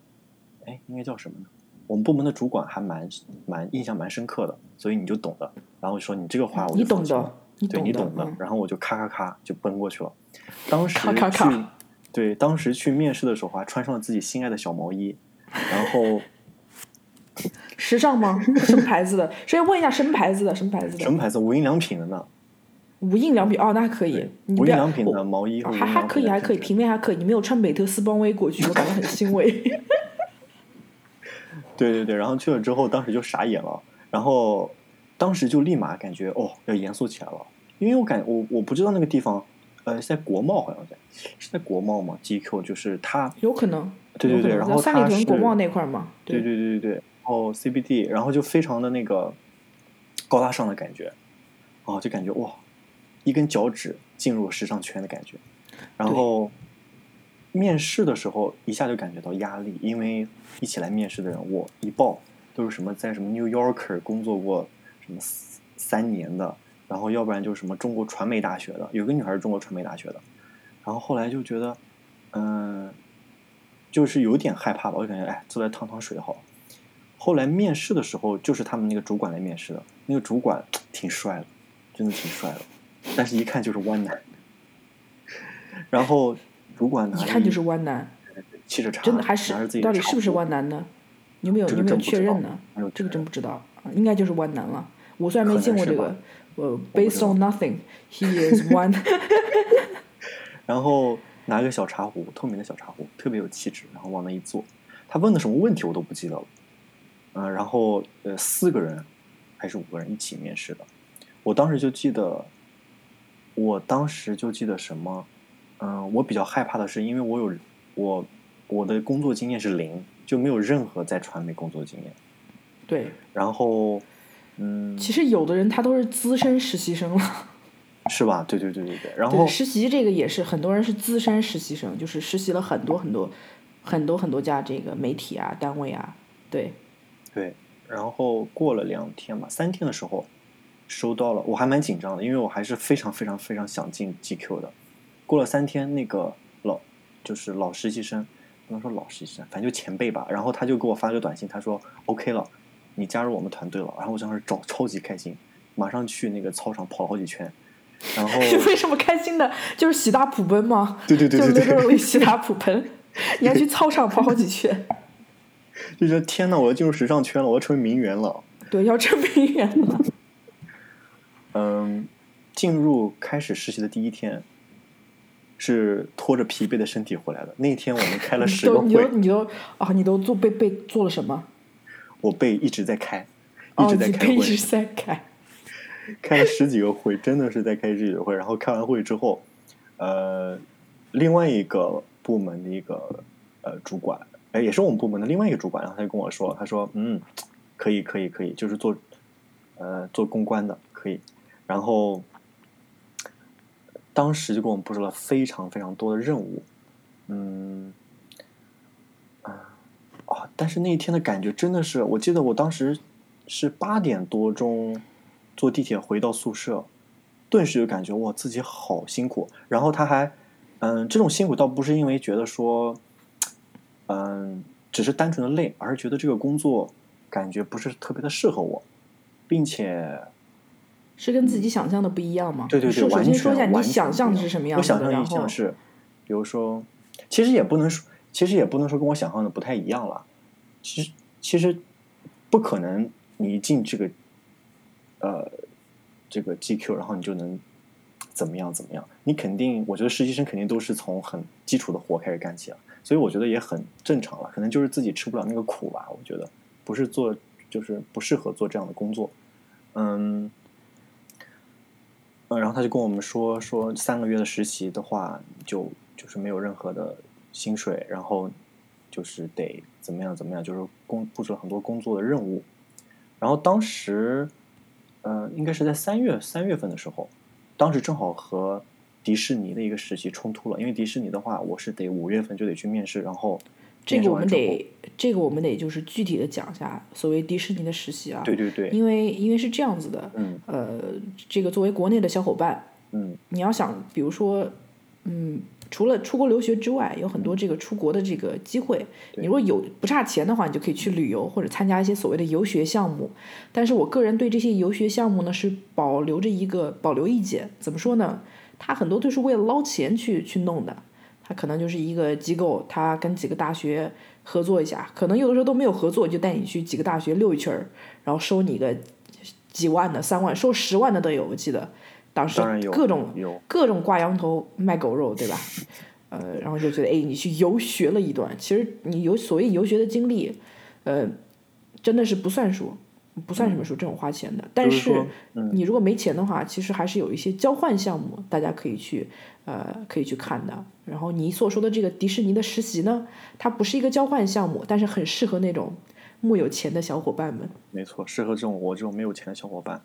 哎，应该叫什么呢？我们部门的主管还蛮蛮印象蛮深刻的，所以你就懂的。然后说你这个话我就你懂的，你对你懂的。嗯然后我就咔咔咔就奔过去了。当时咔咔咔去，对，当时去面试的时候还穿上了自己心爱的小毛衣，然后 时尚吗？什么牌子的？首先问一下什么牌子的？什么牌子的？什么牌子？无印良品的呢？无印良品哦，那还可以。无印良品的毛衣还还可以，还可以平面还可以。你没有穿美特斯邦威过去，我感觉很欣慰。对对对，然后去了之后，当时就傻眼了，然后当时就立马感觉哦要严肃起来了，因为我感我我不知道那个地方，呃是在国贸好像在是在国贸嘛，GQ 就是它，有可能。对对对，然后三里屯国贸那块儿嘛。对对对对对，然后 CBD，然后就非常的那个高大上的感觉，哦就感觉哇一根脚趾进入时尚圈的感觉，然后面试的时候一下就感觉到压力，因为一起来面试的人我一报都是什么在什么 New Yorker 工作过什么三年的，然后要不然就是什么中国传媒大学的，有个女孩是中国传媒大学的，然后后来就觉得嗯。就是有点害怕吧，我就感觉哎，坐在趟趟水好了。后来面试的时候，就是他们那个主管来面试的，那个主管挺帅的，真的挺帅的，但是一看就是弯男。然后一看就是弯男，气质差，真的还是到底是不是弯男呢？你有没有你有没有确认呢？这个真不知道，啊应该就是弯男了。我虽然没见过这个，呃，based on nothing，he is one。然后拿个小茶壶，透明的小茶壶，特别有气质，然后往那一坐。他问的什么问题我都不记得了。嗯、然后呃四个人还是五个人一起面试的，我当时就记得，我当时就记得什么，嗯、我比较害怕的是，因为我有我我的工作经验是零，就没有任何在传媒工作经验。对，然后嗯，其实有的人他都是资深实习生了。是吧？对对对对对。然对，后实习这个也是很多人是资深实习生，就是实习了很多很多很多很多家这个媒体啊单位啊，对，对，然后过了两天吧，三天的时候收到了，我还蛮紧张的，因为我还是非常非常非常想进 GQ 的。过了三天，那个老就是老实习生，不能说老实习生，反正就前辈吧，然后他就给我发了个短信，他说 OK 了，你加入我们团队了。然后我当时超超级开心，马上去那个操场跑了好几圈，然后 为什么开心的？就是喜大普奔吗？对对对对就对 literally 喜大普奔，你还去操场跑好几圈，就觉得天呐，我要进入时尚圈了，我要成为名媛了。对，要成名媛了。嗯，进入开始实习的第一天，是拖着疲惫的身体回来的。那天我们开了 你十个会你都会，你都啊，你都做被被做了什么？我背一直在开，一哦，直在开一直在开。开了十几个会，真的是在开十几个会。然后开完会之后，呃，另外一个部门的一个呃主管，哎，也是我们部门的另外一个主管，然后他就跟我说，他说，嗯，可以，可以，可以，就是做呃做公关的可以。然后当时就给我们布置了非常非常多的任务，嗯，啊！但是那一天的感觉真的是，我记得我当时是八点多钟坐地铁回到宿舍，顿时就感觉哇自己好辛苦。然后他还，嗯，这种辛苦倒不是因为觉得说，嗯，只是单纯的累，而是觉得这个工作感觉不是特别的适合我，并且是跟自己想象的不一样吗？对对对，说首完全先说一下你想象的是什么样子的，我想象然后一像是，比如说，其实也不能说，其实也不能说跟我想象的不太一样了。其实其实不可能，你一进这个呃这个 GQ，然后你就能怎么样怎么样。你肯定，我觉得实习生肯定都是从很基础的活开始干起啊，所以我觉得也很正常了。可能就是自己吃不了那个苦吧，我觉得不是做就是不适合做这样的工作。嗯。嗯，然后他就跟我们说说三个月的实习的话，就就是没有任何的薪水，然后就是得怎么样怎么样，就是工布置了很多工作的任务。然后当时，呃，应该是在三月三月份的时候，当时正好和迪士尼的一个实习冲突了，因为迪士尼的话，我是得五月份就得去面试，然后这个我们得，这个我们得就是具体的讲一下所谓迪士尼的实习啊。对对对，因为因为是这样子的，嗯呃，这个作为国内的小伙伴，嗯你要想，比如说，嗯，除了出国留学之外，有很多这个出国的这个机会。对你如果有不差钱的话，你就可以去旅游或者参加一些所谓的游学项目。但是我个人对这些游学项目呢是保留着一个保留意见。怎么说呢？他很多都是为了捞钱去去弄的。它可能就是一个机构，他跟几个大学合作一下，可能有的时候都没有合作，就带你去几个大学溜一圈儿，然后收你个几万的、三万、收十万的都有，我记得当时各种各种挂羊头卖狗肉，对吧？呃，然后就觉得，哎，你去游学了一段，其实你有所谓游学的经历，呃，真的是不算数，不算什么数，这种花钱的。但是你如果没钱的话，其实还是有一些交换项目，大家可以去呃可以去看的。然后你所说的这个迪士尼的实习呢，它不是一个交换项目，但是很适合那种木有钱的小伙伴们。没错，适合这种我这种没有钱的小伙伴。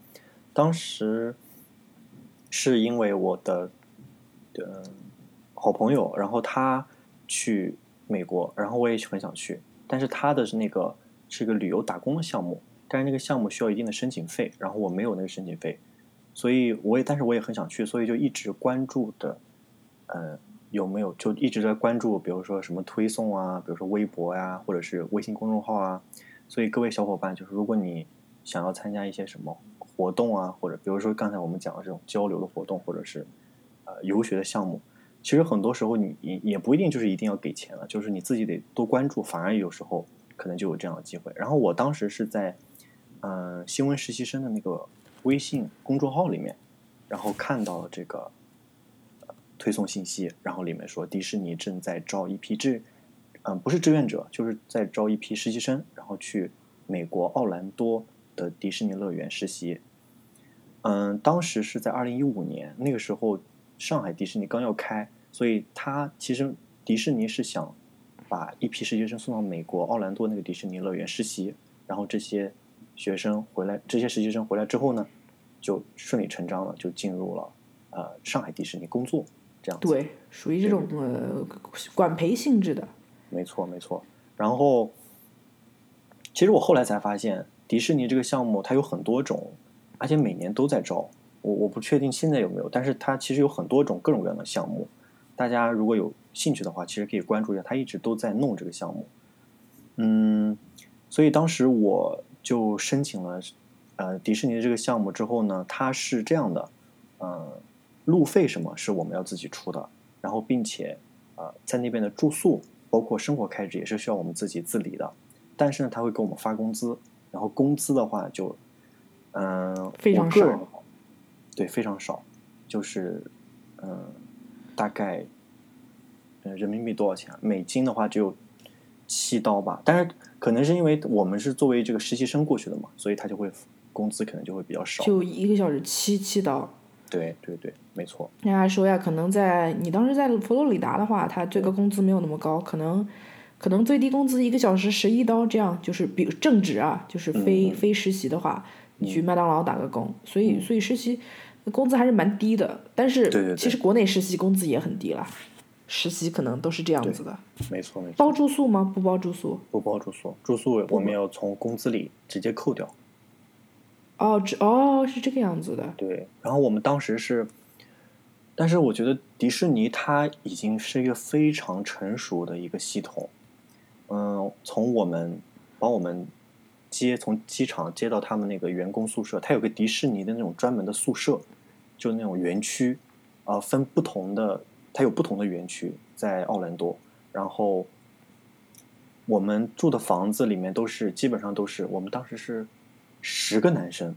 当时是因为我的呃好朋友，然后他去美国，然后我也很想去，但是他的是那个是一个旅游打工的项目，但是那个项目需要一定的申请费，然后我没有那个申请费，所以我也但是我也很想去，所以就一直关注的呃有没有就一直在关注，比如说什么推送啊，比如说微博呀、或者是微信公众号啊。所以各位小伙伴，就是如果你想要参加一些什么活动啊，或者比如说刚才我们讲的这种交流的活动，或者是呃游学的项目，其实很多时候你也也不一定就是一定要给钱了，就是你自己得多关注，反而有时候可能就有这样的机会。然后我当时是在嗯、新闻实习生的那个微信公众号里面，然后看到了这个推送信息，然后里面说迪士尼正在招一批志，嗯、不是志愿者，就是在招一批实习生，然后去美国奥兰多的迪士尼乐园实习。嗯，当时是在二零一五年，那个时候上海迪士尼刚要开，所以他其实迪士尼是想把一批实习生送到美国奥兰多那个迪士尼乐园实习，然后这些学生回来，这些实习生回来之后呢，就顺理成章了，就进入了呃上海迪士尼工作，这样子。对，属于这种呃管培性质的。没错，没错。然后，其实我后来才发现，迪士尼这个项目它有很多种，而且每年都在招。我我不确定现在有没有，但是它其实有很多种各种各样的项目。大家如果有兴趣的话，其实可以关注一下，他一直都在弄这个项目。嗯，所以当时我就申请了呃迪士尼的这个项目之后呢，它是这样的，呃，路费什么是我们要自己出的，然后并且呃在那边的住宿包括生活开支也是需要我们自己自理的，但是呢，他会给我们发工资，然后工资的话就嗯、呃非常少对，非常少，就是嗯、呃大概呃人民币多少钱啊？美金的话只有七刀吧，但是可能是因为我们是作为这个实习生过去的嘛，所以他就会工资可能就会比较少。就一个小时七七刀。对对对，没错，人家还说呀，可能在你当时在佛罗里达的话，他最高工资没有那么高，可能可能最低工资一个小时十一刀，这样就是比正职啊，就是非、嗯非实习的话，你去麦当劳打个工，所以所以实习工资还是蛮低的，但是其实国内实习工资也很低啦，实习可能都是这样子的。没错没错。包住宿吗？不包住宿。不包住宿，住宿我们要从工资里直接扣掉。哦，这哦是这个样子的。对，然后我们当时是，但是我觉得迪士尼它已经是一个非常成熟的一个系统。嗯，从我们把我们接从机场接到他们那个员工宿舍，它有个迪士尼的那种专门的宿舍，就那种园区，啊、分不同的，它有不同的园区在奥兰多，然后我们住的房子里面都是基本上都是我们当时是十个男生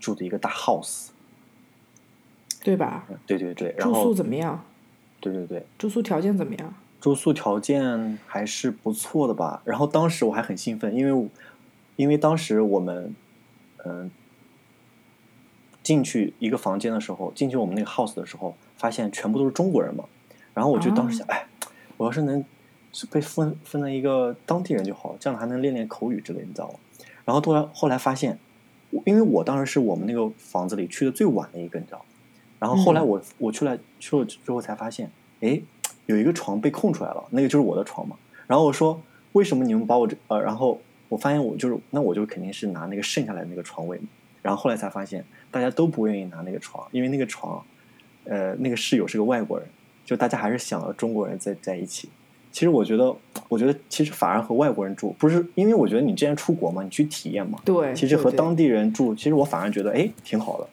住的一个大 house，对吧？对对对，然住宿怎么样？对对对，住宿条件怎么样？住宿条件还是不错的吧。然后当时我还很兴奋，因为因为当时我们嗯、进去一个房间的时候，进去我们那个 house 的时候，发现全部都是中国人嘛。然后我就当时想，哎，我要是能是被分分了一个当地人就好了，这样还能练练口语之类，你知道吗？然后突然后来发现，因为我当时是我们那个房子里去的最晚的一个，你知道。然后后来我、我出来去了之后才发现，哎，有一个床被空出来了，那个就是我的床嘛。然后我说，为什么你们把我这呃，然后我发现我就是那我就肯定是拿那个剩下来的那个床位嘛。然后后来才发现，大家都不愿意拿那个床，因为那个床，呃，那个室友是个外国人，就大家还是想要中国人在在一起。其实我觉得，我觉得其实反而和外国人住，不是因为我觉得你之前出国嘛，你去体验嘛，对，其实和当地人住，其实我反而觉得哎挺好的。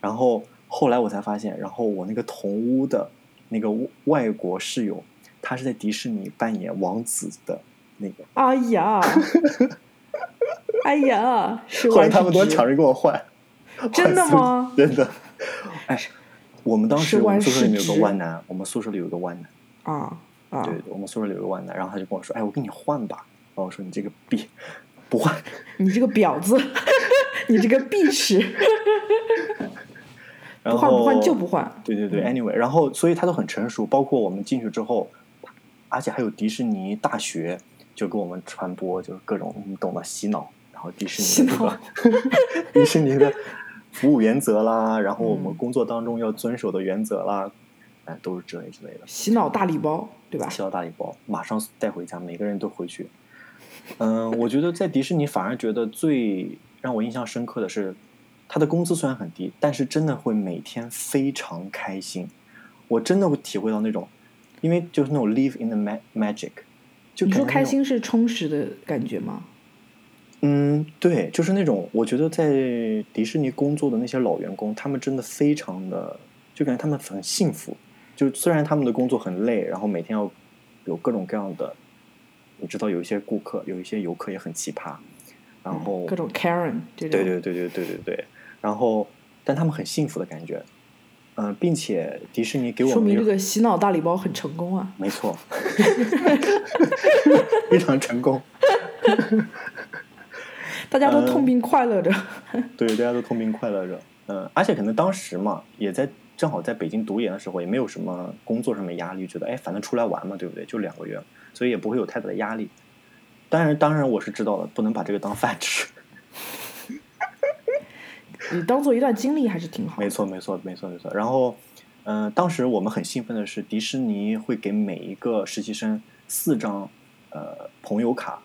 然后后来我才发现，然后我那个同屋的那个外国室友，他是在迪士尼扮演王子的那个。哎呀，哎呀，是 后来他们都抢着跟我换，真的吗 真的。哎，我们当时我们宿舍里面有个弯男，我们宿舍里有个弯男，啊啊！对，我们宿舍里有个弯男，然后他就跟我说：“哎，我跟你换吧。”然后我说：“你这个逼，不换。你这个婊子，你这个必齿，”然后不换不换就不换。对对对，anyway，然后所以他都很成熟，包括我们进去之后，而且还有迪士尼大学就给我们传播，就是各种你懂的洗脑，然后迪士尼的这个 迪士尼的服务原则啦，然后我们工作当中要遵守的原则啦，哎，都是之类之类的。洗脑大礼包，对吧？洗脑大礼包，马上带回家，每个人都回去。嗯，我觉得在迪士尼反而觉得最让我印象深刻的是，他的工资虽然很低，但是真的会每天非常开心。我真的会体会到那种，因为就是那种 live in the ma magic，就你说开心是充实的感觉吗？嗯，对，就是那种我觉得在迪士尼工作的那些老员工，他们真的非常的，就感觉他们很幸福。就虽然他们的工作很累，然后每天要有各种各样的，你知道有一些顾客，有一些游客也很奇葩，然后嗯各种 Karen。对对对对对对对，然后但他们很幸福的感觉，嗯、并且迪士尼给我们说明这个洗脑大礼包很成功啊！没错 非常成功。大家都嗯痛并快乐着。对，大家都痛并快乐着。嗯，而且可能当时嘛，也在正好在北京读研的时候，也没有什么工作上面压力，觉得哎，反正出来玩嘛，对不对？就两个月，所以也不会有太大的压力。当然，当然我是知道的，不能把这个当饭吃。你当做一段经历还是挺好的。没错，没错，没错，没错。然后，嗯、当时我们很兴奋的是，迪士尼会给每一个实习生四张呃朋友卡，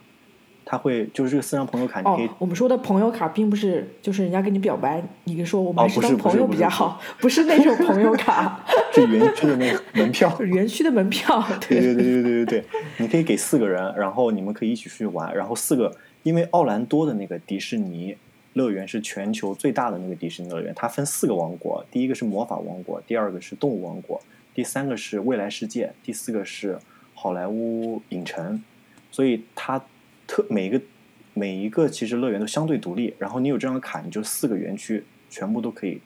他会就是这个四张朋友卡，你可以哦，我们说的朋友卡并不是就是人家跟你表白，你说我们是当朋友不是不是比较好，不是那种朋友卡，是园区的那个门票。园区的门票。对对对对对对对，你可以给四个人，然后你们可以一起出去玩，然后四个，因为奥兰多的那个迪士尼乐园是全球最大的那个迪士尼乐园，它分四个王国，第一个是魔法王国，第二个是动物王国，第三个是未来世界，第四个是好莱坞影城，所以它特每一个每一个其实乐园都相对独立，然后你有这张卡，你就四个园区全部都可以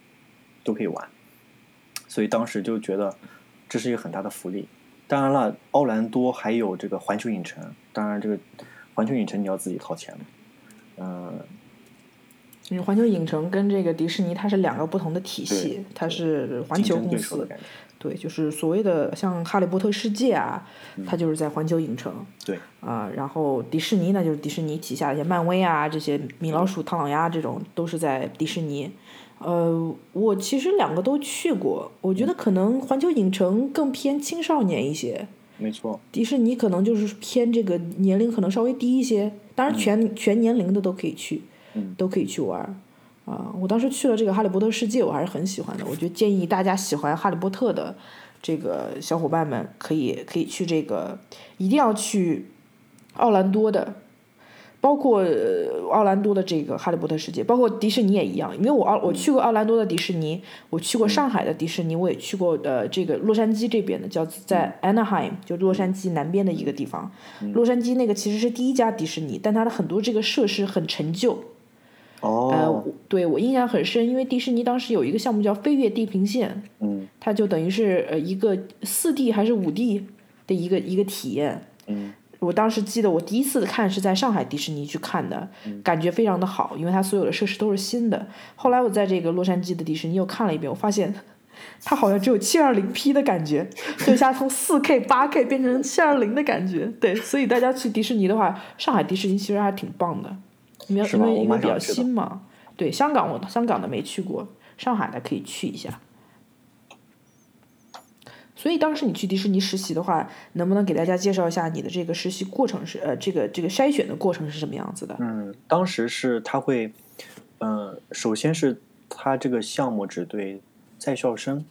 都可以玩，所以当时就觉得这是一个很大的福利。当然了，奥兰多还有这个环球影城，当然这个环球影城你要自己掏钱嗯，嗯，环球影城跟这个迪士尼它是两个不同的体系，它是环球公司，对就是所谓的像《哈利波特世界》啊，嗯它就是在环球影城对，啊、然后迪士尼呢就是迪士尼旗下的一些漫威啊这些米老鼠、唐老鸭这种都是在迪士尼。呃，我其实两个都去过，我觉得可能环球影城更偏青少年一些，没错，迪士尼可能就是偏这个年龄可能稍微低一些，当然全、全年龄的都可以去，嗯。都可以去玩儿。啊、我当时去了这个《哈利波特世界》，我还是很喜欢的。我觉得建议大家喜欢《哈利波特》的这个小伙伴们可以可以去这个，一定要去奥兰多的，包括呃奥兰多的这个《哈利波特世界》，包括迪士尼也一样。因为我奥我去过奥兰多的迪士尼，我去过上海的迪士尼，我也去过呃这个洛杉矶这边的，叫在 Anaheim，就洛杉矶南边的一个地方。洛杉矶那个其实是第一家迪士尼，但它的很多这个设施很陈旧。对我印象很深，因为迪士尼当时有一个项目叫飞越地平线，嗯它就等于是呃一个四 D 还是五 D 的一个一个体验。嗯我当时记得我第一次看是在上海迪士尼去看的，嗯感觉非常的好，因为它所有的设施都是新的。后来我在这个洛杉矶的迪士尼又看了一遍，我发现它好像只有七二零 P 的感觉，就一下从四 K、八 K 变成七二零的感觉。对，所以大家去迪士尼的话，上海迪士尼其实还挺棒的，因为因为因为比较新嘛。对，香港我香港的没去过，上海的可以去一下。所以当时你去迪士尼实习的话，能不能给大家介绍一下你的这个实习过程是呃这个这个筛选的过程是什么样子的？嗯，当时是他会，嗯、首先是他这个项目只对在校生，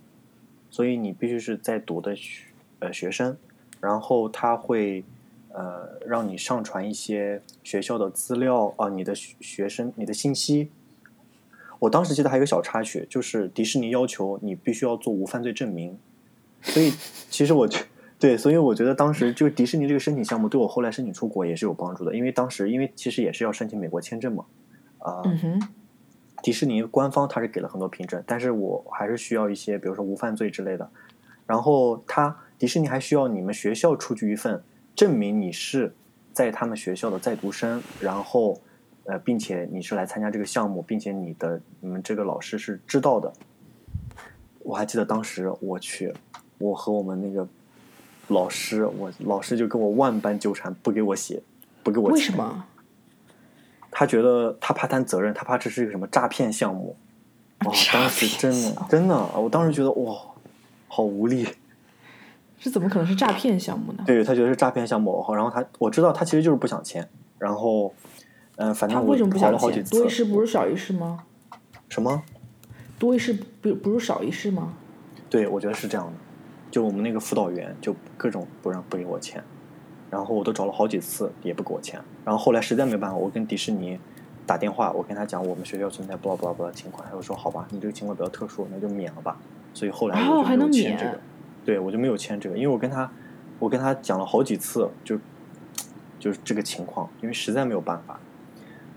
所以你必须是在读的学呃学生，然后他会呃让你上传一些学校的资料啊、你的学生你的信息。我当时记得还有一个小插曲，就是迪士尼要求你必须要做无犯罪证明，所以 其实我觉对，所以我觉得当时就迪士尼这个申请项目对我后来申请出国也是有帮助的，因为当时因为其实也是要申请美国签证嘛，啊、嗯，迪士尼官方它是给了很多凭证，但是我还是需要一些，比如说无犯罪之类的。然后他迪士尼还需要你们学校出具一份证明你是在他们学校的在读生，然后呃，并且你是来参加这个项目，并且你的你们这个老师是知道的。我还记得当时我去，我和我们那个老师，我老师就跟我万般纠缠，不给我写，不给我签为什么？他觉得他怕担责任，他怕这是一个什么诈骗项目。哦、当时真的真的，我当时觉得哇，好无力。这怎么可能是诈骗项目呢？对他觉得是诈骗项目，然后他我知道他其实就是不想签，然后嗯、呃反正我他为什么不想签？跑了好几次。多一事不如少一事吗？什么？多一事不不如少一事吗？对，我觉得是这样的。就我们那个辅导员就各种不让不给我签，然后我都找了好几次也不给我签，然后后来实在没办法，我跟迪士尼打电话，我跟他讲我们学校存在 blah blah blah 的情况，他就说好吧，你这个情况比较特殊，那就免了吧。所以后来哦我就没有还能免签这个，对我就没有签这个，因为我跟他我跟他讲了好几次，就就是这个情况，因为实在没有办法。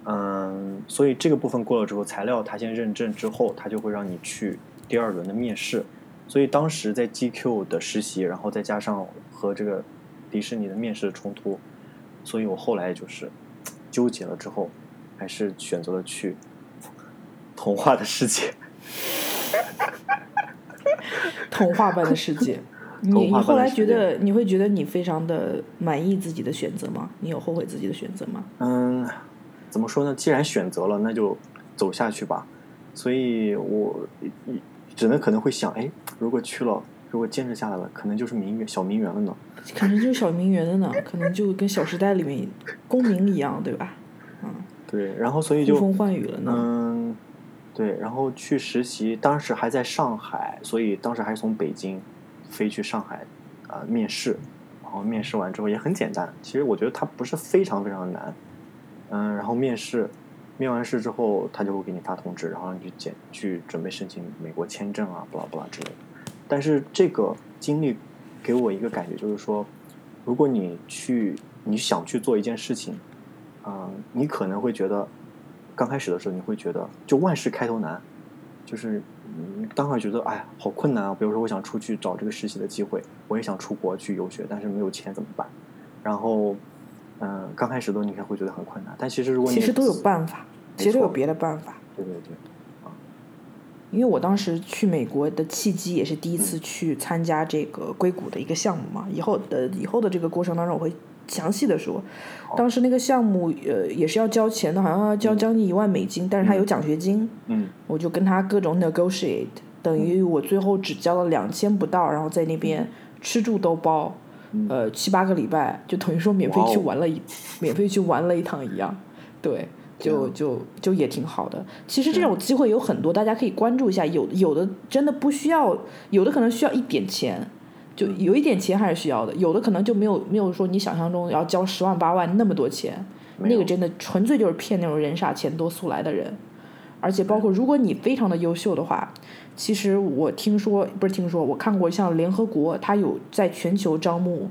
嗯，所以这个部分过了之后，材料他先认证之后，他就会让你去第二轮的面试。所以当时在 GQ 的实习，然后再加上和这个迪士尼的面试的冲突，所以我后来就是纠结了之后，还是选择了去童话的世界。童话般的世界。你你后来觉得你会觉得你非常的满意自己的选择吗？你有后悔自己的选择吗？嗯，怎么说呢？既然选择了，那就走下去吧。所以我一只能可能会想，哎，如果去了，如果坚持下来了，可能就是名媛小名媛了呢。可能就是小名媛的呢，可能就跟《小时代》里面公民一样，对吧？嗯对，然后所以就呼风唤雨了呢。嗯，对，然后去实习，当时还在上海，所以当时还是从北京飞去上海啊、面试，然后面试完之后也很简单，其实我觉得它不是非常非常难，嗯，然后面试，面完试之后他就会给你发通知，然后让你去检去准备申请美国签证啊，不啦不啦之类的。但是这个经历给我一个感觉，就是说，如果你去你想去做一件事情，嗯、你可能会觉得，刚开始的时候你会觉得，就万事开头难，就是嗯，当时觉得哎呀好困难啊。比如说我想出去找这个实习的机会，我也想出国去游学，但是没有钱怎么办？然后嗯、刚开始的时候你可能会觉得很困难，但其实如果你其实都有办法，其实都有别的办法。对对对，因为我当时去美国的契机也是第一嗯。次去参加这个硅谷的一个项目嘛，以后的以后的这个过程当中我会详细的说。当时那个项目呃也是要交钱的，好像要交将近一万美金，但是他有奖学金，嗯。我就跟他各种 negotiate，等于我最后只交了两千不到，然后在那边吃住都包，呃七八个礼拜，就等于说免费去玩了一，免费去玩了一趟一样，对。就就就也挺好的。其实这种机会有很多，大家可以关注一下。有有的真的不需要，有的可能需要一点钱，就有一点钱还是需要的。有的可能就没有没有说你想象中要交十万八万那么多钱，那个真的纯粹就是骗那种人傻钱多速来的人。而且包括如果你非常的优秀的话，其实我听说不是听说，我看过像联合国，它有在全球招募，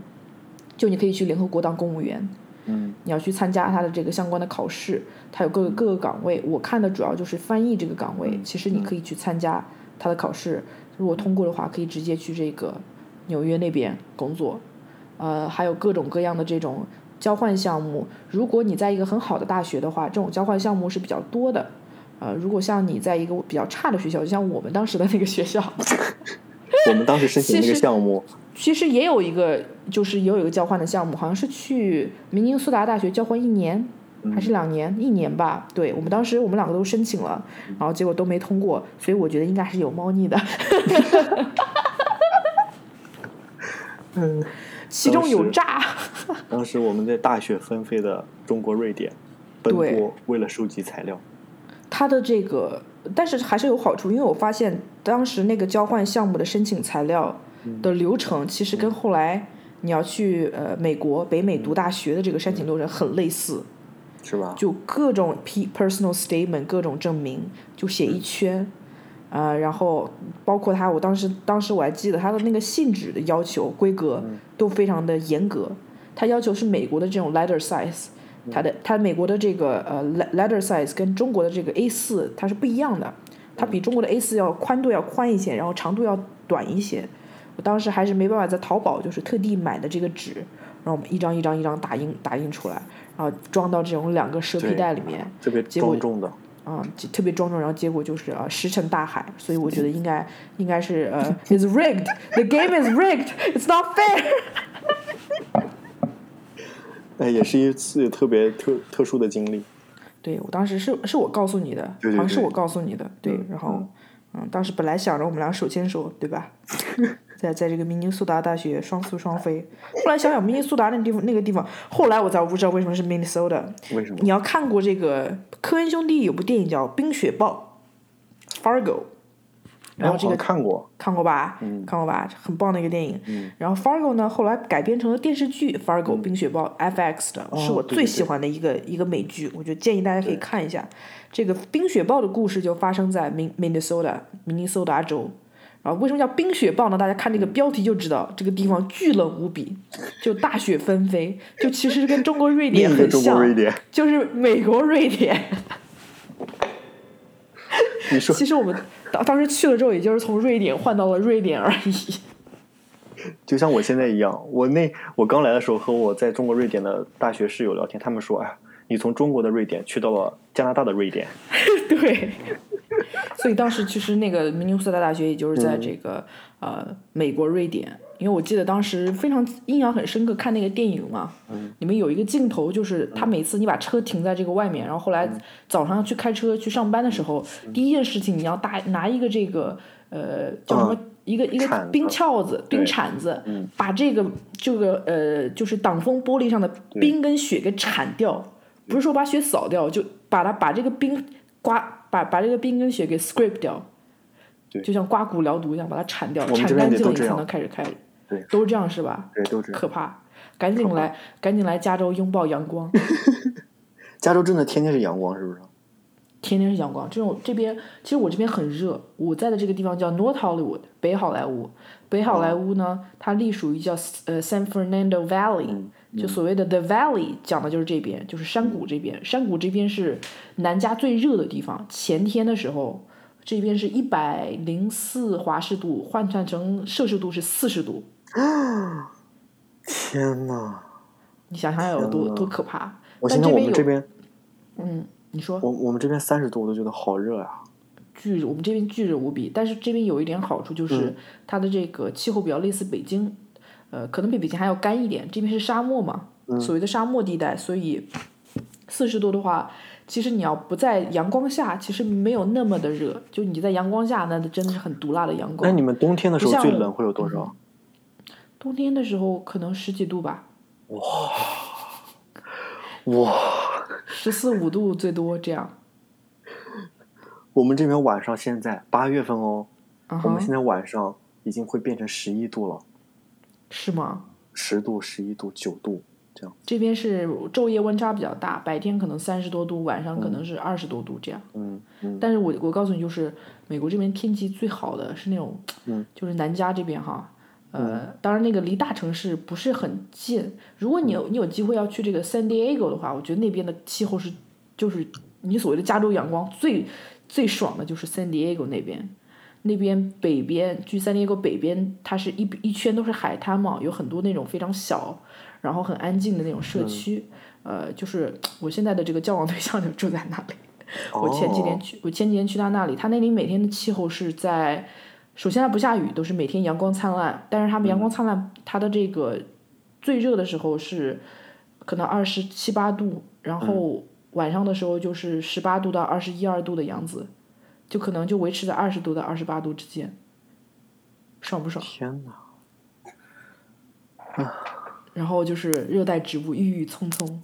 就你可以去联合国当公务员。嗯你要去参加它的这个相关的考试，它有各个各个岗位。我看的主要就是翻译这个岗位，嗯其实你可以去参加它的考试，如果通过的话，可以直接去这个纽约那边工作。呃，还有各种各样的这种交换项目。如果你在一个很好的大学的话，这种交换项目是比较多的。呃，如果像你在一个比较差的学校，就像我们当时的那个学校，我们当时申请那个项目，其实也有一个，就是也有一个交换的项目，好像是去明尼苏达大学交换一年还是两年，一年吧。对我们当时我们两个都申请了，然后结果都没通过，所以我觉得应该是有猫腻的。嗯，其中有诈。当时我们在大雪纷飞的中国瑞典奔对波，为了收集材料。它的这个，但是还是有好处，因为我发现当时那个交换项目的申请材料的流程，其实跟后来你要去呃美国北美读大学的这个申请流程很类似。是吧？就各种 p personal statement，各种证明，就写一圈，呃，然后包括他，我当时当时我还记得他的那个信纸的要求规格都非常的严格，他要求是美国的这种 letter size，它的它美国的这个呃 le- letter size 跟中国的这个 A 四它是不一样的，它比中国的 A 四要宽度要宽一些，然后长度要短一些。我当时还是没办法在淘宝就是特地买的这个纸，然后我们一张一张一张打印打印出来，然后装到这种两个蛇皮袋里面，特别结果庄重的。啊、就特别庄重，然后结果就是啊石沉大海，所以我觉得应该应该是呃，is rigged，the game is rigged，it's not fair。哎，也是一次特别特特殊的经历。对我当时是是我告诉你的，对对对好像是我告诉你的，对，嗯然后嗯，当时本来想着我们俩手牵手，对吧？在在这个明尼苏达大学双宿双飞，后来想想明尼苏达那地方那个地方，后来我才不知道为什么是 Minnesota。为什么你？要看过这个科恩兄弟有部电影叫《冰雪暴》（Fargo），然后这个看过。看过吧？嗯看过吧？很棒的一个电影。嗯然后 Fargo 呢，后来改编成了电视剧《Fargo、冰雪暴》FX 的，是我最喜欢的一个一个美剧，我觉得建议大家可以看一下。这个冰雪暴的故事就发生在明 Minnesota 明尼苏达州。然后为什么叫冰雪暴呢？大家看这个标题就知道，这个地方巨冷无比，就大雪纷飞，就其实跟中国瑞典很 像，瑞典，就是美国瑞典。你说 其实我们当当时去了之后，也就是从瑞典换到了瑞典而已。就像我现在一样，我那我刚来的时候和我在中国瑞典的大学室友聊天，他们说，哎，你从中国的瑞典去到了加拿大的瑞典，对，所以当时其实那个明尼苏达大学，也就是在这个、呃美国瑞典，因为我记得当时非常印象很深刻，看那个电影嘛，里面有一个镜头，就是他每次你把车停在这个外面，然后后来早上去开车去上班的时候，第一件事情你要大拿一个这个呃叫什么？一个一个冰撬子、冰铲子，嗯。把这个这个呃，就是挡风玻璃上的冰跟雪给铲掉，不是说把雪扫掉，就把它把这个冰刮把把这个冰跟雪给 scrape 掉，对就像刮骨疗毒一样，把它铲掉，铲干净了你才能开始开。对，都是这样是吧？对，都这样。可怕，赶紧来，赶紧来加州拥抱阳光，加州真的天天是阳光，是不是？天天是阳光。这种这边其实我这边很热，我在的这个地方叫 North Hollywood 北好莱坞。北好莱坞呢，它隶属于叫呃 San Fernando Valley，、就所谓的 The Valley，讲的就是这边，就是山谷这边。山谷这边是南加最热的地方。前天的时候，这边是一百零四华氏度，换算成摄氏度是四十度。啊 天呐，你想想有多多可怕？我现在我们这边，嗯，你说我我们这边三十度，我都觉得好热呀、巨热，我们这边巨热无比。但是这边有一点好处，就是它的这个气候比较类似北京，呃，可能比北京还要干一点。这边是沙漠嘛，所谓的沙漠地带，所以四十度的话，其实你要不在阳光下，其实没有那么的热。就你在阳光下，那真的是很毒辣的阳光那。你们冬天的时候最冷会有多少？冬天的时候可能十几度吧，哇哇，十四五度最多这样。我们这边晚上现在八月份哦，我们现在晚上已经会变成十一度了，是吗？十度、十一度、九度这样。这边是昼夜温差比较大，白天可能三十多度，晚上可能是二十多度这样。嗯嗯但是我我告诉你，就是美国这边天气最好的是那种，嗯就是南加这边哈，呃，当然那个离大城市不是很近。如果你有你有机会要去这个 San Diego 的话，我觉得那边的气候是，就是你所谓的加州阳光最最爽的就是 San Diego 那边。那边北边，距 San Diego 北边，它是一一圈都是海滩嘛，有很多那种非常小，然后很安静的那种社区。呃，就是我现在的这个交往对象就住在那里。我前几年哦去，我前几天去他那里，他那里每天的气候是在，首先它不下雨，都是每天阳光灿烂，但是他们阳光灿烂，它的这个最热的时候是可能二十七八度，然后晚上的时候就是十八度到二十一二度的样子，就可能就维持在二十度到二十八度之间，爽不爽？天哪！然后就是热带植物郁郁葱葱，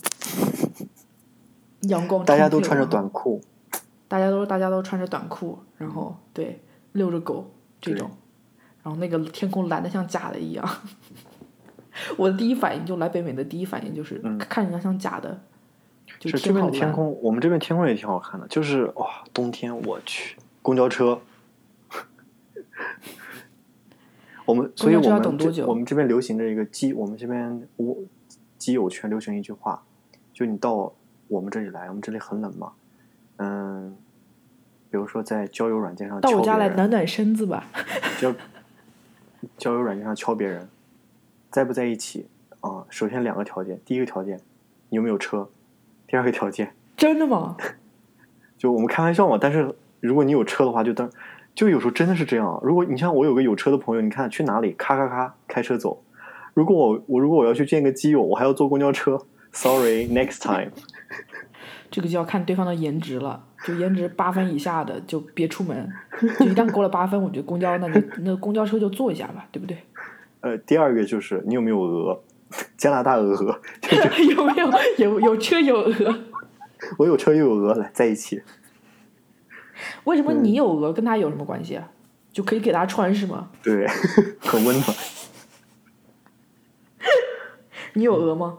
阳光大家都穿着短裤，大家都大家都穿着短裤，然后对遛着狗这种，然后那个天空蓝的像假的一样。我的第一反应就来北美的第一反应就是、看人家像假的，就是这边。的天空，我们这边天空也挺好看的，就是哇，冬天我去，公交车我们所以我们我们这边流行着一个基，我们这边我基友圈流行一句话，就你到我们这里来，我们这里很冷嘛，嗯，比如说在交友软件上到我家来暖暖身子吧。交交友软件上敲别人，在不在一起啊？首先两个条件，第一个条件你有没有车，第二个条件真的吗？就我们开玩笑嘛，但是如果你有车的话，就当就有时候真的是这样。如果你像我有个有车的朋友，你看去哪里，咔咔咔开车走。如果我我如果我要去见个基友，我还要坐公交车，sorry，next time。这个就要看对方的颜值了，就颜值八分以下的就别出门，就一旦过了八分，我觉得公交那就那公交车就坐一下吧，对不对？呃，第二个就是你有没有鹅，加拿大鹅，有没有有有车有鹅？我有车又有鹅，来在一起。为什么你有鹅跟他有什么关系啊？就可以给他穿是吗？对，很温暖。你有鹅吗？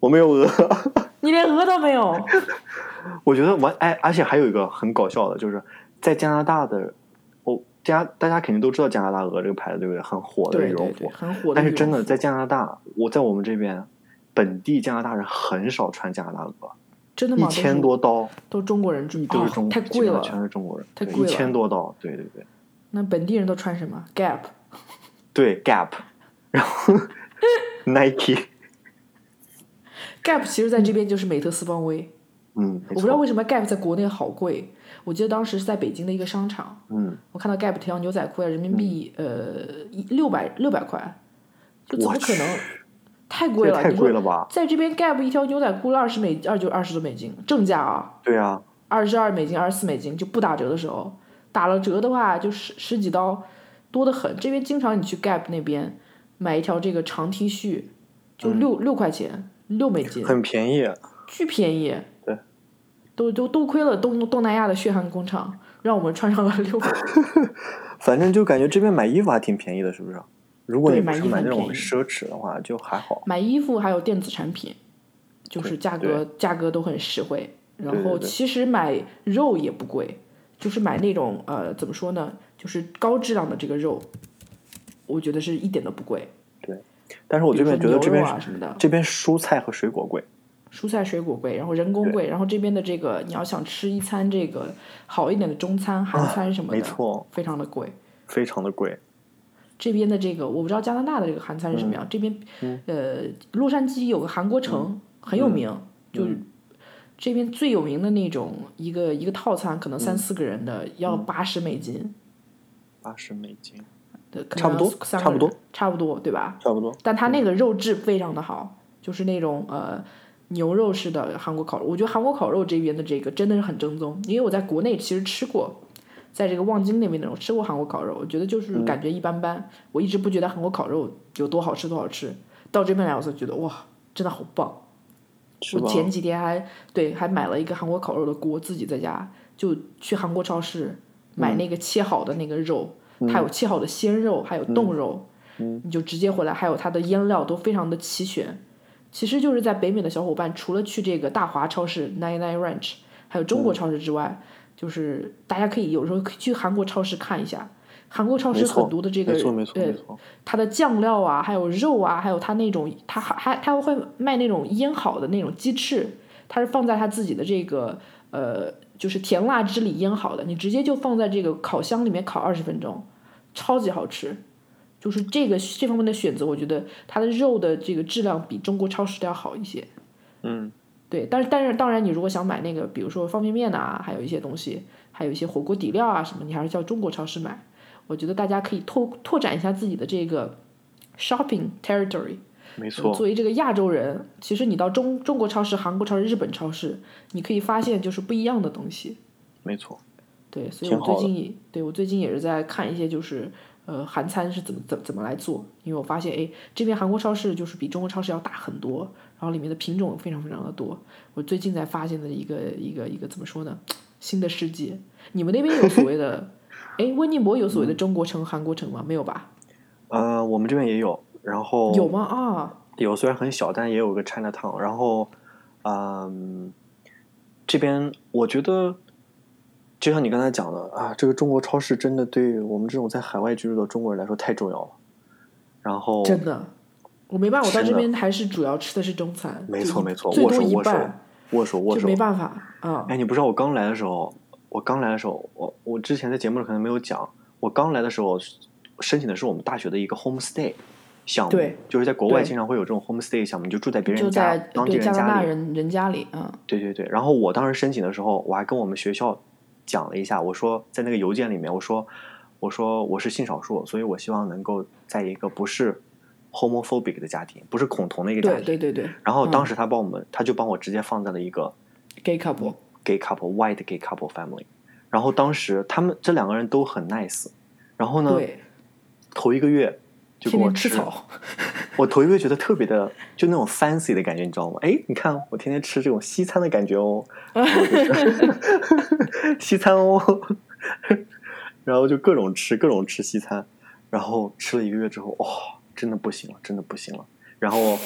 我没有鹅。你连鹅都没有。我觉得完哎，而且还有一个很搞笑的，就是在加拿大的，哦，加大家肯定都知道加拿大鹅这个牌子，对不对？很火的对羽绒服。对对，很火的。但是真的在加拿大，我在我们这边，本地加拿大人很少穿加拿大鹅，真的吗？一千多刀，都中国人住，都是中，哦，太贵了。全是中国人，太贵了一千多刀，对对对，那本地人都穿什么？Gap。对 Gap，然后 Nike，Gap 其实在这边就是美特斯邦威。嗯，我不知道，为什么 Gap 在国内好贵。我记得当时是在北京的一个商场，嗯，我看到 Gap 条牛仔裤要人民币、呃一六百六百块，就怎么可能？太贵了！太贵了吧？在这边 Gap 一条牛仔裤二十美二就二十多美金，正价啊，对啊，二十二美金、二十四美金就不打折的时候，打了折的话就十十几刀，多得很。这边经常你去 Gap 那边买一条这个长 T 恤，就六、六块钱，六美金，嗯很便宜，巨便宜。对，都都多亏了东东南亚的血汗工厂，让我们穿上了六百。反正就感觉这边买衣服还挺便宜的，是不是？如果是买那种奢侈的话，就还好。买衣服还有电子产品，就是价格价格都很实惠。然后其实买肉也不贵，就是买那种呃怎么说呢，就是高质量的这个肉，我觉得是一点都不贵。对但是我这边觉得这边啊什么的，这边蔬菜和水果贵，蔬菜水果贵，然后人工贵，然后这边的这个你要想吃一餐这个好一点的中餐、韩餐什么的，没错，非常的贵。非常的贵。这边的这个我不知道加拿大的这个韩餐是什么样，这边呃洛杉矶有个韩国城、很有名，就是这边最有名的那种一个一个套餐，可能三四个人的、要八十美金，八十美金，差不多差不多人，差不多对吧？差不多。但它那个肉质非常的好，就是那种呃牛肉式的韩国烤肉。我觉得韩国烤肉这边的这个真的是很正宗，因为我在国内其实吃过，在这个望京那边那种吃过韩国烤肉，我觉得就是感觉一般般。我一直不觉得韩国烤肉有多好吃多好吃，到这边来我才觉得哇，真的好棒。我前几天还对还买了一个韩国烤肉的锅，自己在家就去韩国超市买那个切好的那个肉，它有切好的鲜肉，还有冻肉，你就直接回来，还有它的腌料都非常的齐全。其实就是在北美的小伙伴，除了去这个大华超市 Nine Nine Ranch，还有中国超市之外，就是大家可以有时候去韩国超市看一下。韩国超市很多的这个没错没错呃没错。它的酱料啊，还有肉啊，还有它那种，它还还它会卖那种腌好的那种鸡翅，它是放在它自己的这个呃，就是甜辣汁里腌好的，你直接就放在这个烤箱里面烤二十分钟，超级好吃。就是这个这方面的选择，我觉得它的肉的这个质量比中国超市的要好一些。嗯，对，但是但是当然，你如果想买那个，比如说方便面啊，还有一些东西，还有一些火锅底料啊什么，你还是叫中国超市买。我觉得大家可以拓拓展一下自己的这个 shopping territory。没错。作为这个亚洲人，其实你到中中国超市、韩国超市、日本超市，你可以发现就是不一样的东西。没错。对，所以我最近也对我最近也是在看一些就是呃韩餐是怎么怎怎么来做，因为我发现哎这边韩国超市就是比中国超市要大很多，然后里面的品种非常非常的多。我最近才发现的一个一个一个怎么说呢？新的世界。你们那边有所谓的，哎，温尼伯有所谓的中国城、韩国城吗？没有吧？呃，我们这边也有，然后有吗？啊，有，虽然很小，但也有个 China Town。然后，嗯，这边我觉得，就像你刚才讲的啊，这个中国超市真的对我们这种在海外居住的中国人来说太重要了。然后真的，我没办法，我到这边还是主要吃的是中餐，没错没错，握手握手，握手握手就没，办法啊。哎，你不知道我刚来的时候，我刚来的时候，我我之前在节目里可能没有讲，我刚来的时候申请的是我们大学的一个 homestay 项目，对，就是在国外经常会有这种 homestay 项目，你就住在别人家在当地人家里，大人人家里，嗯，对对对。然后我当时申请的时候，我还跟我们学校讲了一下，我说在那个邮件里面，我说我说我是性少数，所以我希望能够在一个不是 homophobic 的家庭，不是恐同的一个家庭。对对对。然后当嗯时他帮我们，他就帮我直接放在了一个 gay couple，gay couple white gay couple family。然后当时他们这两个人都很 nice，然后呢，头一个月就给我天吃草，我头一个月觉得特别的，就那种 fancy 的感觉，你知道吗？哎，你看我天天吃这种西餐的感觉哦 西餐哦，然后就各种吃，各种吃西餐，然后吃了一个月之后，哇、真的不行了，真的不行了。然后，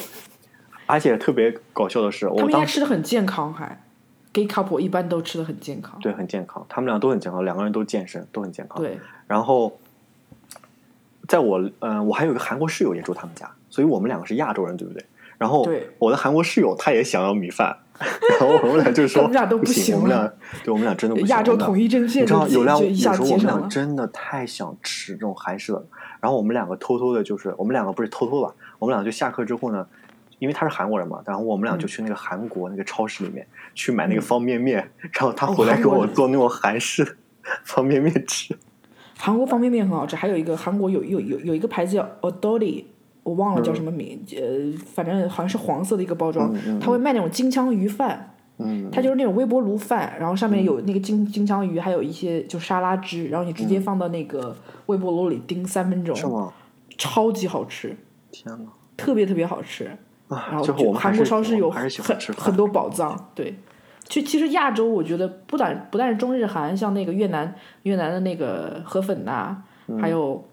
而且特别搞笑的是，他们应我当时该吃的很健康，还 gay couple 一般都吃的很健康。对很健康，他们俩都很健康，两个人都健身，都很健康。对，然后，在我嗯、呃我还有一个韩国室友也住他们家，所以我们两个是亚洲人，对不对？然后对我的韩国室友他也想要米饭，然后我们俩就说我们俩都不不行我们了俩对我们俩真的不行。亚洲统一阵线你知道有辆有时候我们俩。真的太想吃这种韩式的，然后我们两个偷偷的，就是我们两个不是偷偷吧，我们两个就下课之后呢，因为他是韩国人嘛，然后我们俩就嗯。去那个韩国那个超市里面去买那个方便面，然后他哦回来给我做那种韩式的 方便面吃。韩国方便面很好吃，还有一个韩国有有有有一个牌子叫 Odori，我忘了叫什么名，呃，反正好像是黄色的一个包装，嗯嗯它会卖那种金枪鱼饭，嗯，它就是那种微波炉饭，然后上面有那个金金枪鱼，还有一些就沙拉汁，然后你直接放到那个微波炉里叮三分钟，嗯是吗？超级好吃，天哪！特别特别好吃。然啊，后就韩国超市有很吃很多宝藏，对。其其实亚洲，我觉得不但不但是中日韩，像那个越南越南的那个河粉呐、还有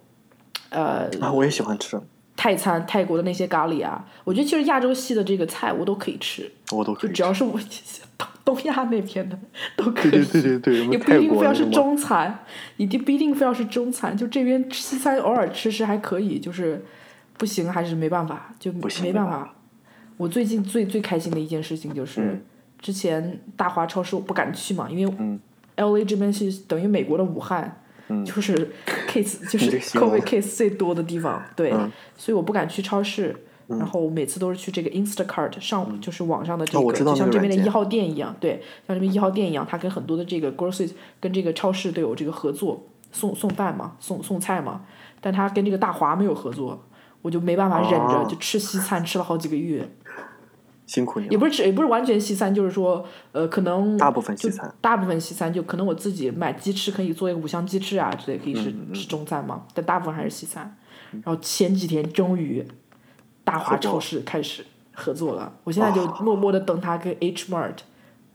呃啊，我也喜欢吃，泰餐泰国的那些咖喱啊，我觉得其实亚洲系的这个菜我都可以吃，就我都可以只要是我 东东亚那边的都可以。对对对对对，也不一定非要是中餐，一定不一定非要是中餐，就这边西餐偶尔吃吃还可以，就是不行还是没办法，就没办法。我最近最最开心的一件事情就是，嗯之前大华超市我不敢去嘛，因为嗯 L A 这边是等于美国的武汉，嗯。就是 case 就是你这形容。COVID case 最多的地方，对，嗯。所以我不敢去超市。然后每次都是去这个 Instacart 上，就是网上的这个，就像这边的一号店一样，对，像这边一号店一样，它跟很多的这个 grocery 跟这个超市都有这个合作，送送饭嘛，送送菜嘛，但它跟这个大华没有合作，我就没办法忍着，哦。就吃西餐吃了好几个月，辛苦你了。也不是只也不是完全西餐，就是说，呃，可能大部分就西餐，大部分西餐就可能我自己买鸡翅可以做一个五香鸡翅啊之类，可以是、嗯吃中餐嘛，但大部分还是西餐。然后前几天终于大华超市开始合作了，我现在就哦默默的等它跟 H Mart。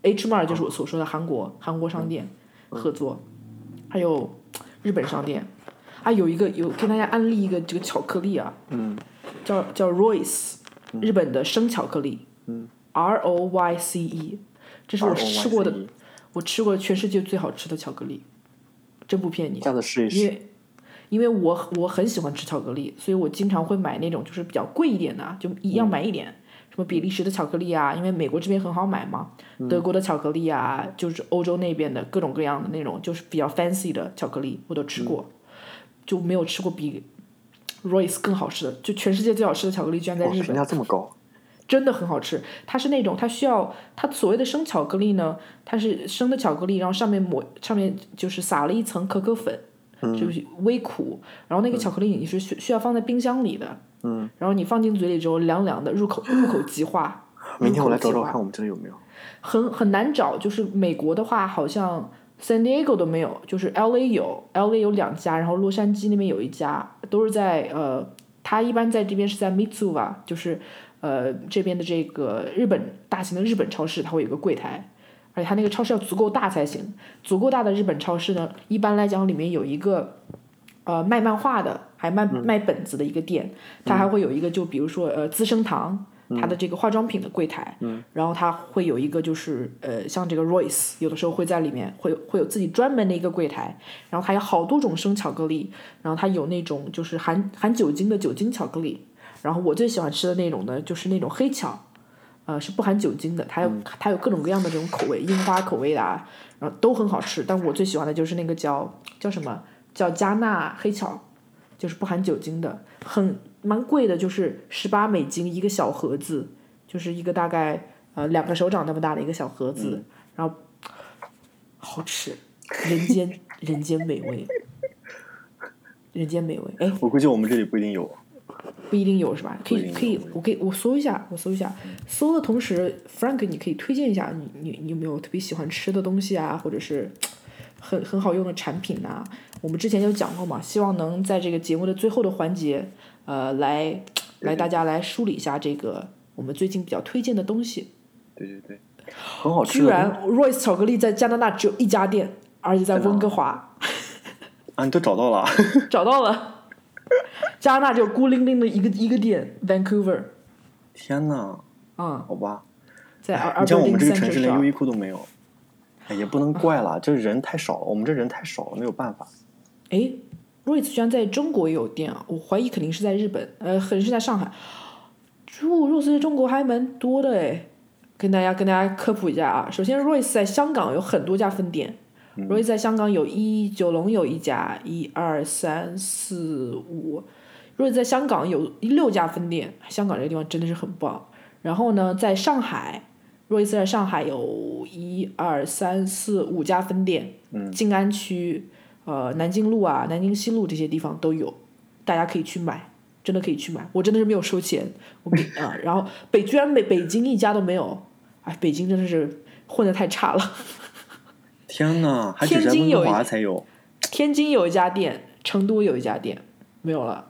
H Mart 就是我所说的韩国韩国商店嗯合作，还有日本商店，啊有一个有跟大家安利一个这个巧克力啊，嗯。叫叫 Royce，日本的生巧克力，嗯，R O Y C E，这是我吃过的我吃过全世界最好吃的巧克力，真不骗你。下次试一试。因为因为我我很喜欢吃巧克力，所以我经常会买那种就是比较贵一点的，就一样买一点。什么比利时的巧克力啊，因为美国这边很好买嘛，德国的巧克力啊，就是欧洲那边的各种各样的那种，就是比较 fancy 的巧克力，我都吃过，就没有吃过比 Royce 更好吃的。就全世界最好吃的巧克力居然在哦，日本评价，这么高，真的很好吃。它是那种它需要它所谓的生巧克力呢，它是生的巧克力，然后上面抹上面就是撒了一层可可粉，就是微苦，然后那个巧克力你是需需要放在冰箱里的，嗯，然后你放进嘴里之后凉凉的，入口 入口即化。明天我来找找看我们这里有没有。很很难找，就是美国的话，好像 San Diego 都没有，就是 L A 有，L A 有两家，然后洛杉矶那边有一家，都是在呃，它一般在这边是在 Mitsuva，就是呃这边的这个日本大型的日本超市，它会有个柜台，而且它那个超市要足够大才行，足够大的日本超市呢，一般来讲里面有一个呃卖漫画的，还卖卖本子的一个店，它还会有一个就比如说呃资生堂。它的这个化妆品的柜台，嗯然后它会有一个就是呃，像这个 Royce 有的时候会在里面会会有自己专门的一个柜台，然后它有好多种生巧克力，然后它有那种就是含含酒精的酒精巧克力，然后我最喜欢吃的那种呢就是那种黑巧，呃是不含酒精的，它有、它有各种各样的这种口味，樱花口味的啊，然后都很好吃，但我最喜欢的就是那个叫叫什么叫加纳黑巧，就是不含酒精的，很蛮贵的，就是十八美金一个小盒子，就是一个大概呃两个手掌那么大的一个小盒子，然后好吃，人间人间美味，人间美味。哎，我估计我们这里不一定有。不一定有是吧？可以可以，我可以我搜一下，我搜一下。搜的同时，Frank，你可以推荐一下你你你有没有特别喜欢吃的东西啊，或者是很很好用的产品呐、我们之前有讲过嘛，希望能在这个节目的最后的环节，呃，来来大家来梳理一下这个我们最近比较推荐的东西。对对对，很好吃的居然 Royce 巧克力在加拿大只有一家店，而且在温哥华，啊，你都找到了。找到了。加拿大只有孤零零的一个一个店，Vancouver，天呐，嗯，好吧，在你像我们这个城市连优衣库都没有，哎，也不能怪了，就是人太少了，我们这人太少了，没有办法。哎，Royce 居然在中国也有店啊！我怀疑肯定是在日本，呃，可能是在上海。就 Royce 在中国还蛮多的哎，跟大家跟大家科普一下啊。首先，Royce 在香港有很多家分店。Royce 在香港有一九龙有一家，一二三四五。Royce 在香港有六家分店，香港这个地方真的是很棒。然后呢，在上海，Royce 在上海有一二三四五家分店，静安区。呃，南京路啊、南京西路这些地方都有，大家可以去买，真的可以去买。我真的是没有收钱，我给啊、然后北居然北北京一家都没有，哎，北京真的是混的太差了。天呐，还只在温哥天津有才有。天津有一家店，成都有一家店，没有了，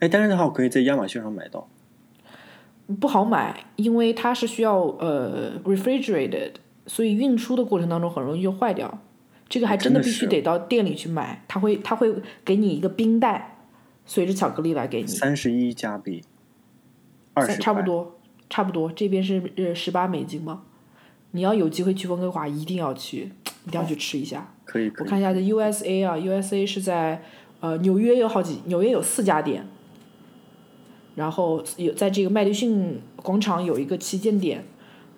哎，但是的话，我可以在亚马逊上买到。不好买，因为它是需要呃 refrigerated，所以运输的过程当中很容易就坏掉。这个还真的必须得到店里去买，他会他会给你一个冰袋，随着巧克力来给你。三十一加币，二十差不多，差不多。这边是呃十八美金吗，你要有机会去温哥华，一定要去，一定要去吃一下。可以可以。我看一下这 USA 啊，USA 是在呃纽约有好几，纽约有四家店，然后有在这个麦迪逊广场有一个旗舰店，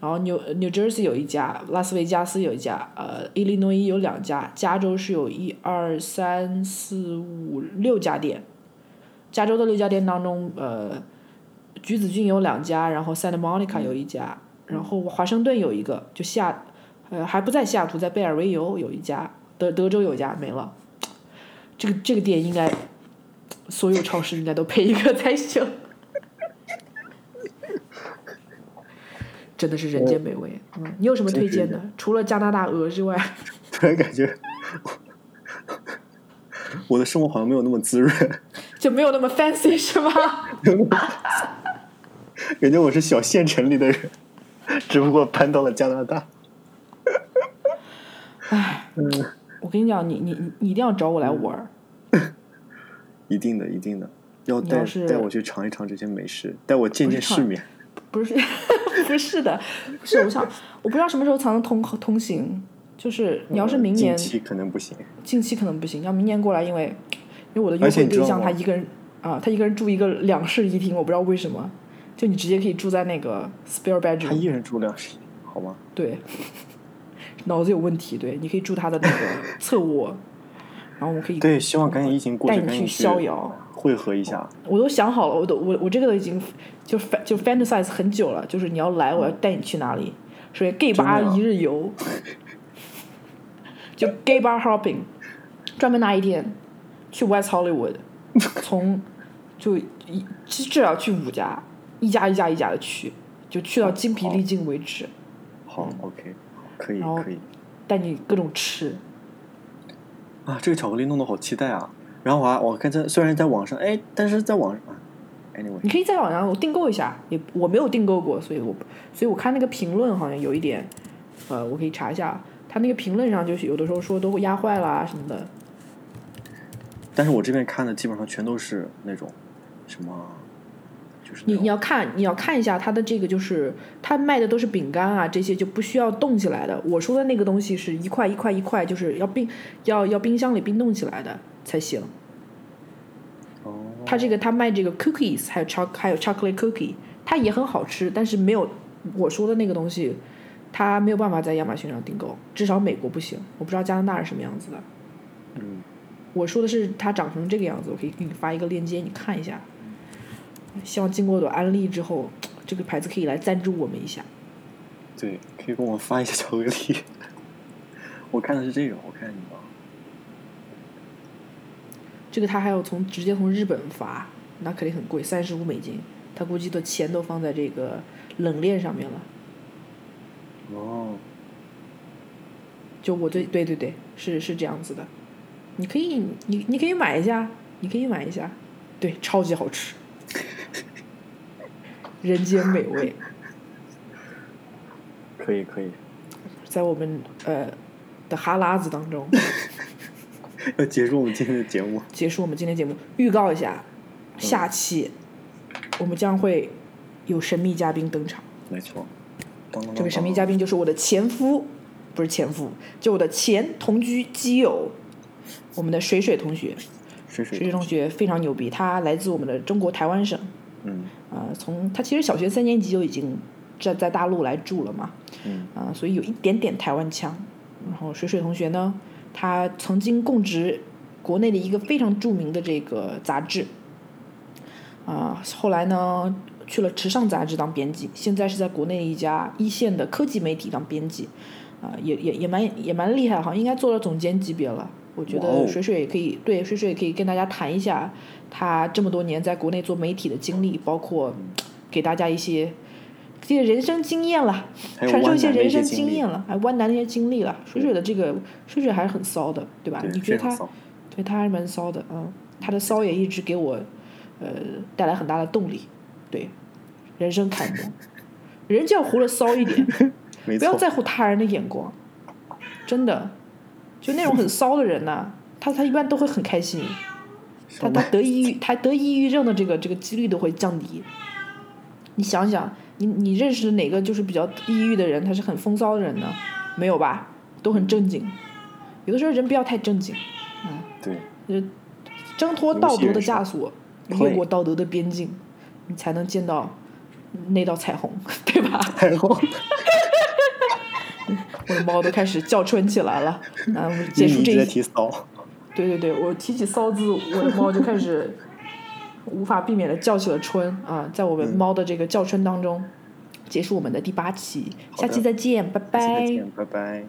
然后纽 New Jersey 有一家，拉斯维加斯有一家，呃，伊利诺伊有两家，加州是有一二三四五六家店，加州的六家店当中，呃，橘子郡有两家，然后 Santa Monica 有一家，然后华盛顿有一个，就下，呃，还不在西雅图，在贝尔维尤有一家，德德州有一家没了，这个这个店应该所有超市应该都配一个才行。真的是人间美味。嗯，你有什么推荐的？除了加拿大鹅之外，突然感觉我的生活好像没有那么滋润，就没有那么 fancy 是吗？感觉我是小县城里的人，只不过搬到了加拿大。哎我跟你讲，你你你你一定要找我来玩儿。一定的，一定的，要带要带我去尝一尝这些美食，带我见见世面。不是，不是的，不是。我想，我不知道什么时候才能通通行。就是你要是明年近期可能不行。近期可能不行，要明年过来，因为因为我的约会对象他一个人啊，他一个人住一个两室一厅，我不知道为什么，就你直接可以住在那个 spare bedroom，他一人住两室，好吗？对，脑子有问题，对，你可以住他的那个侧卧，然后我们可以对，希望赶紧疫情过去，带你去逍遥。汇合一下。我都想好了，我都我我这个都已经就就 fantasize 很久了，就是你要来，我要带你去哪里？所以啊一日游，就 gay bar hopping，专门拿一天去 West Hollywood，从就一至至少去五家，一家一家一家的去，就去到精疲力尽为止，好，OK，可以可以带你各种吃。啊！这个巧克力弄得好期待啊！然后我还我看在虽然在网上，哎，但是在网上啊，anyway，你可以在网上我订购一下，也我没有订购过，所以我所以我看那个评论好像有一点，呃，我可以查一下，他那个评论上就是有的时候说都会压坏啦什么的，但是我这边看的基本上全都是那种什么，就是你你要看你要看一下它的这个，就是它卖的都是饼干啊，这些就不需要冻起来的。我说的那个东西是一块一块一块，就是要冰要要冰箱里冰冻起来的才行。哦，他这个他卖这个 cookies，还有 choc 还有 chocolate cookie，它也很好吃，但是没有我说的那个东西，它没有办法在亚马逊上订购，至少美国不行。我不知道加拿大是什么样子的。嗯，我说的是它长成这个样子，我可以给你发一个链接，你看一下。希望经过我的安利之后，这个牌子可以来赞助我们一下。对，可以给我们发一下巧克力。我看的是这个，我看你吧。这个他还要从直接从日本发，那肯定很贵，三十五美金。他估计的钱都放在这个冷链上面了。哦，就我对对对对，是是这样子的。你可以你你可以买一下，你可以买一下，对，超级好吃，人间美味，可以可以，在我们呃的哈喇子当中 要结束我们今天的节目。结束我们今天节目。预告一下，下期我们将会有神秘嘉宾登场。没错，当当这位神秘嘉宾就是我的前夫，不是前夫，就我的前同居基友，我们的水水同学。水水水水同学非常牛逼，他来自我们的中国台湾省，嗯呃，从他其实小学三年级就已经在在大陆来住了嘛，嗯啊、所以有一点点台湾腔。然后水水同学呢，他曾经供职国内的一个非常著名的这个杂志，啊、后来呢去了时尚杂志当编辑，现在是在国内一家一线的科技媒体当编辑，啊、也也也蛮也蛮厉害，好像应该做到总监级别了。我觉得水水也可以对水水也可以跟大家谈一下他这么多年在国内做媒体的经历，包括给大家一些这些人生经验了，传授一些人生经验了，还湾南的一些经历了。水水的这个水水还是很骚的，对吧？对你觉得他对他还是蛮骚的，嗯，他的骚也一直给我呃带来很大的动力，对，人生楷模，人就要活得骚一点，不要在乎他人的眼光，真的，就那种很 骚的人呐、他他一般都会很开心，他他得抑郁，他得抑郁症的这个这个几率都会降低。你想想，你你认识的哪个就是比较抑郁的人，他是很风骚的人呢？没有吧？都很正经。有的时候人不要太正经，嗯对，就是挣脱道德的枷锁，越过道德的边境，你才能见到那道彩虹，对吧？彩虹 我的猫都开始叫春起来了。啊，我们结束这一提骚，对对对，我提起骚字，我的猫就开始无法避免的叫起了春啊！在我们猫的这个叫春当中，结束我们的第八期，下期再见，拜下期再拜。见，拜拜。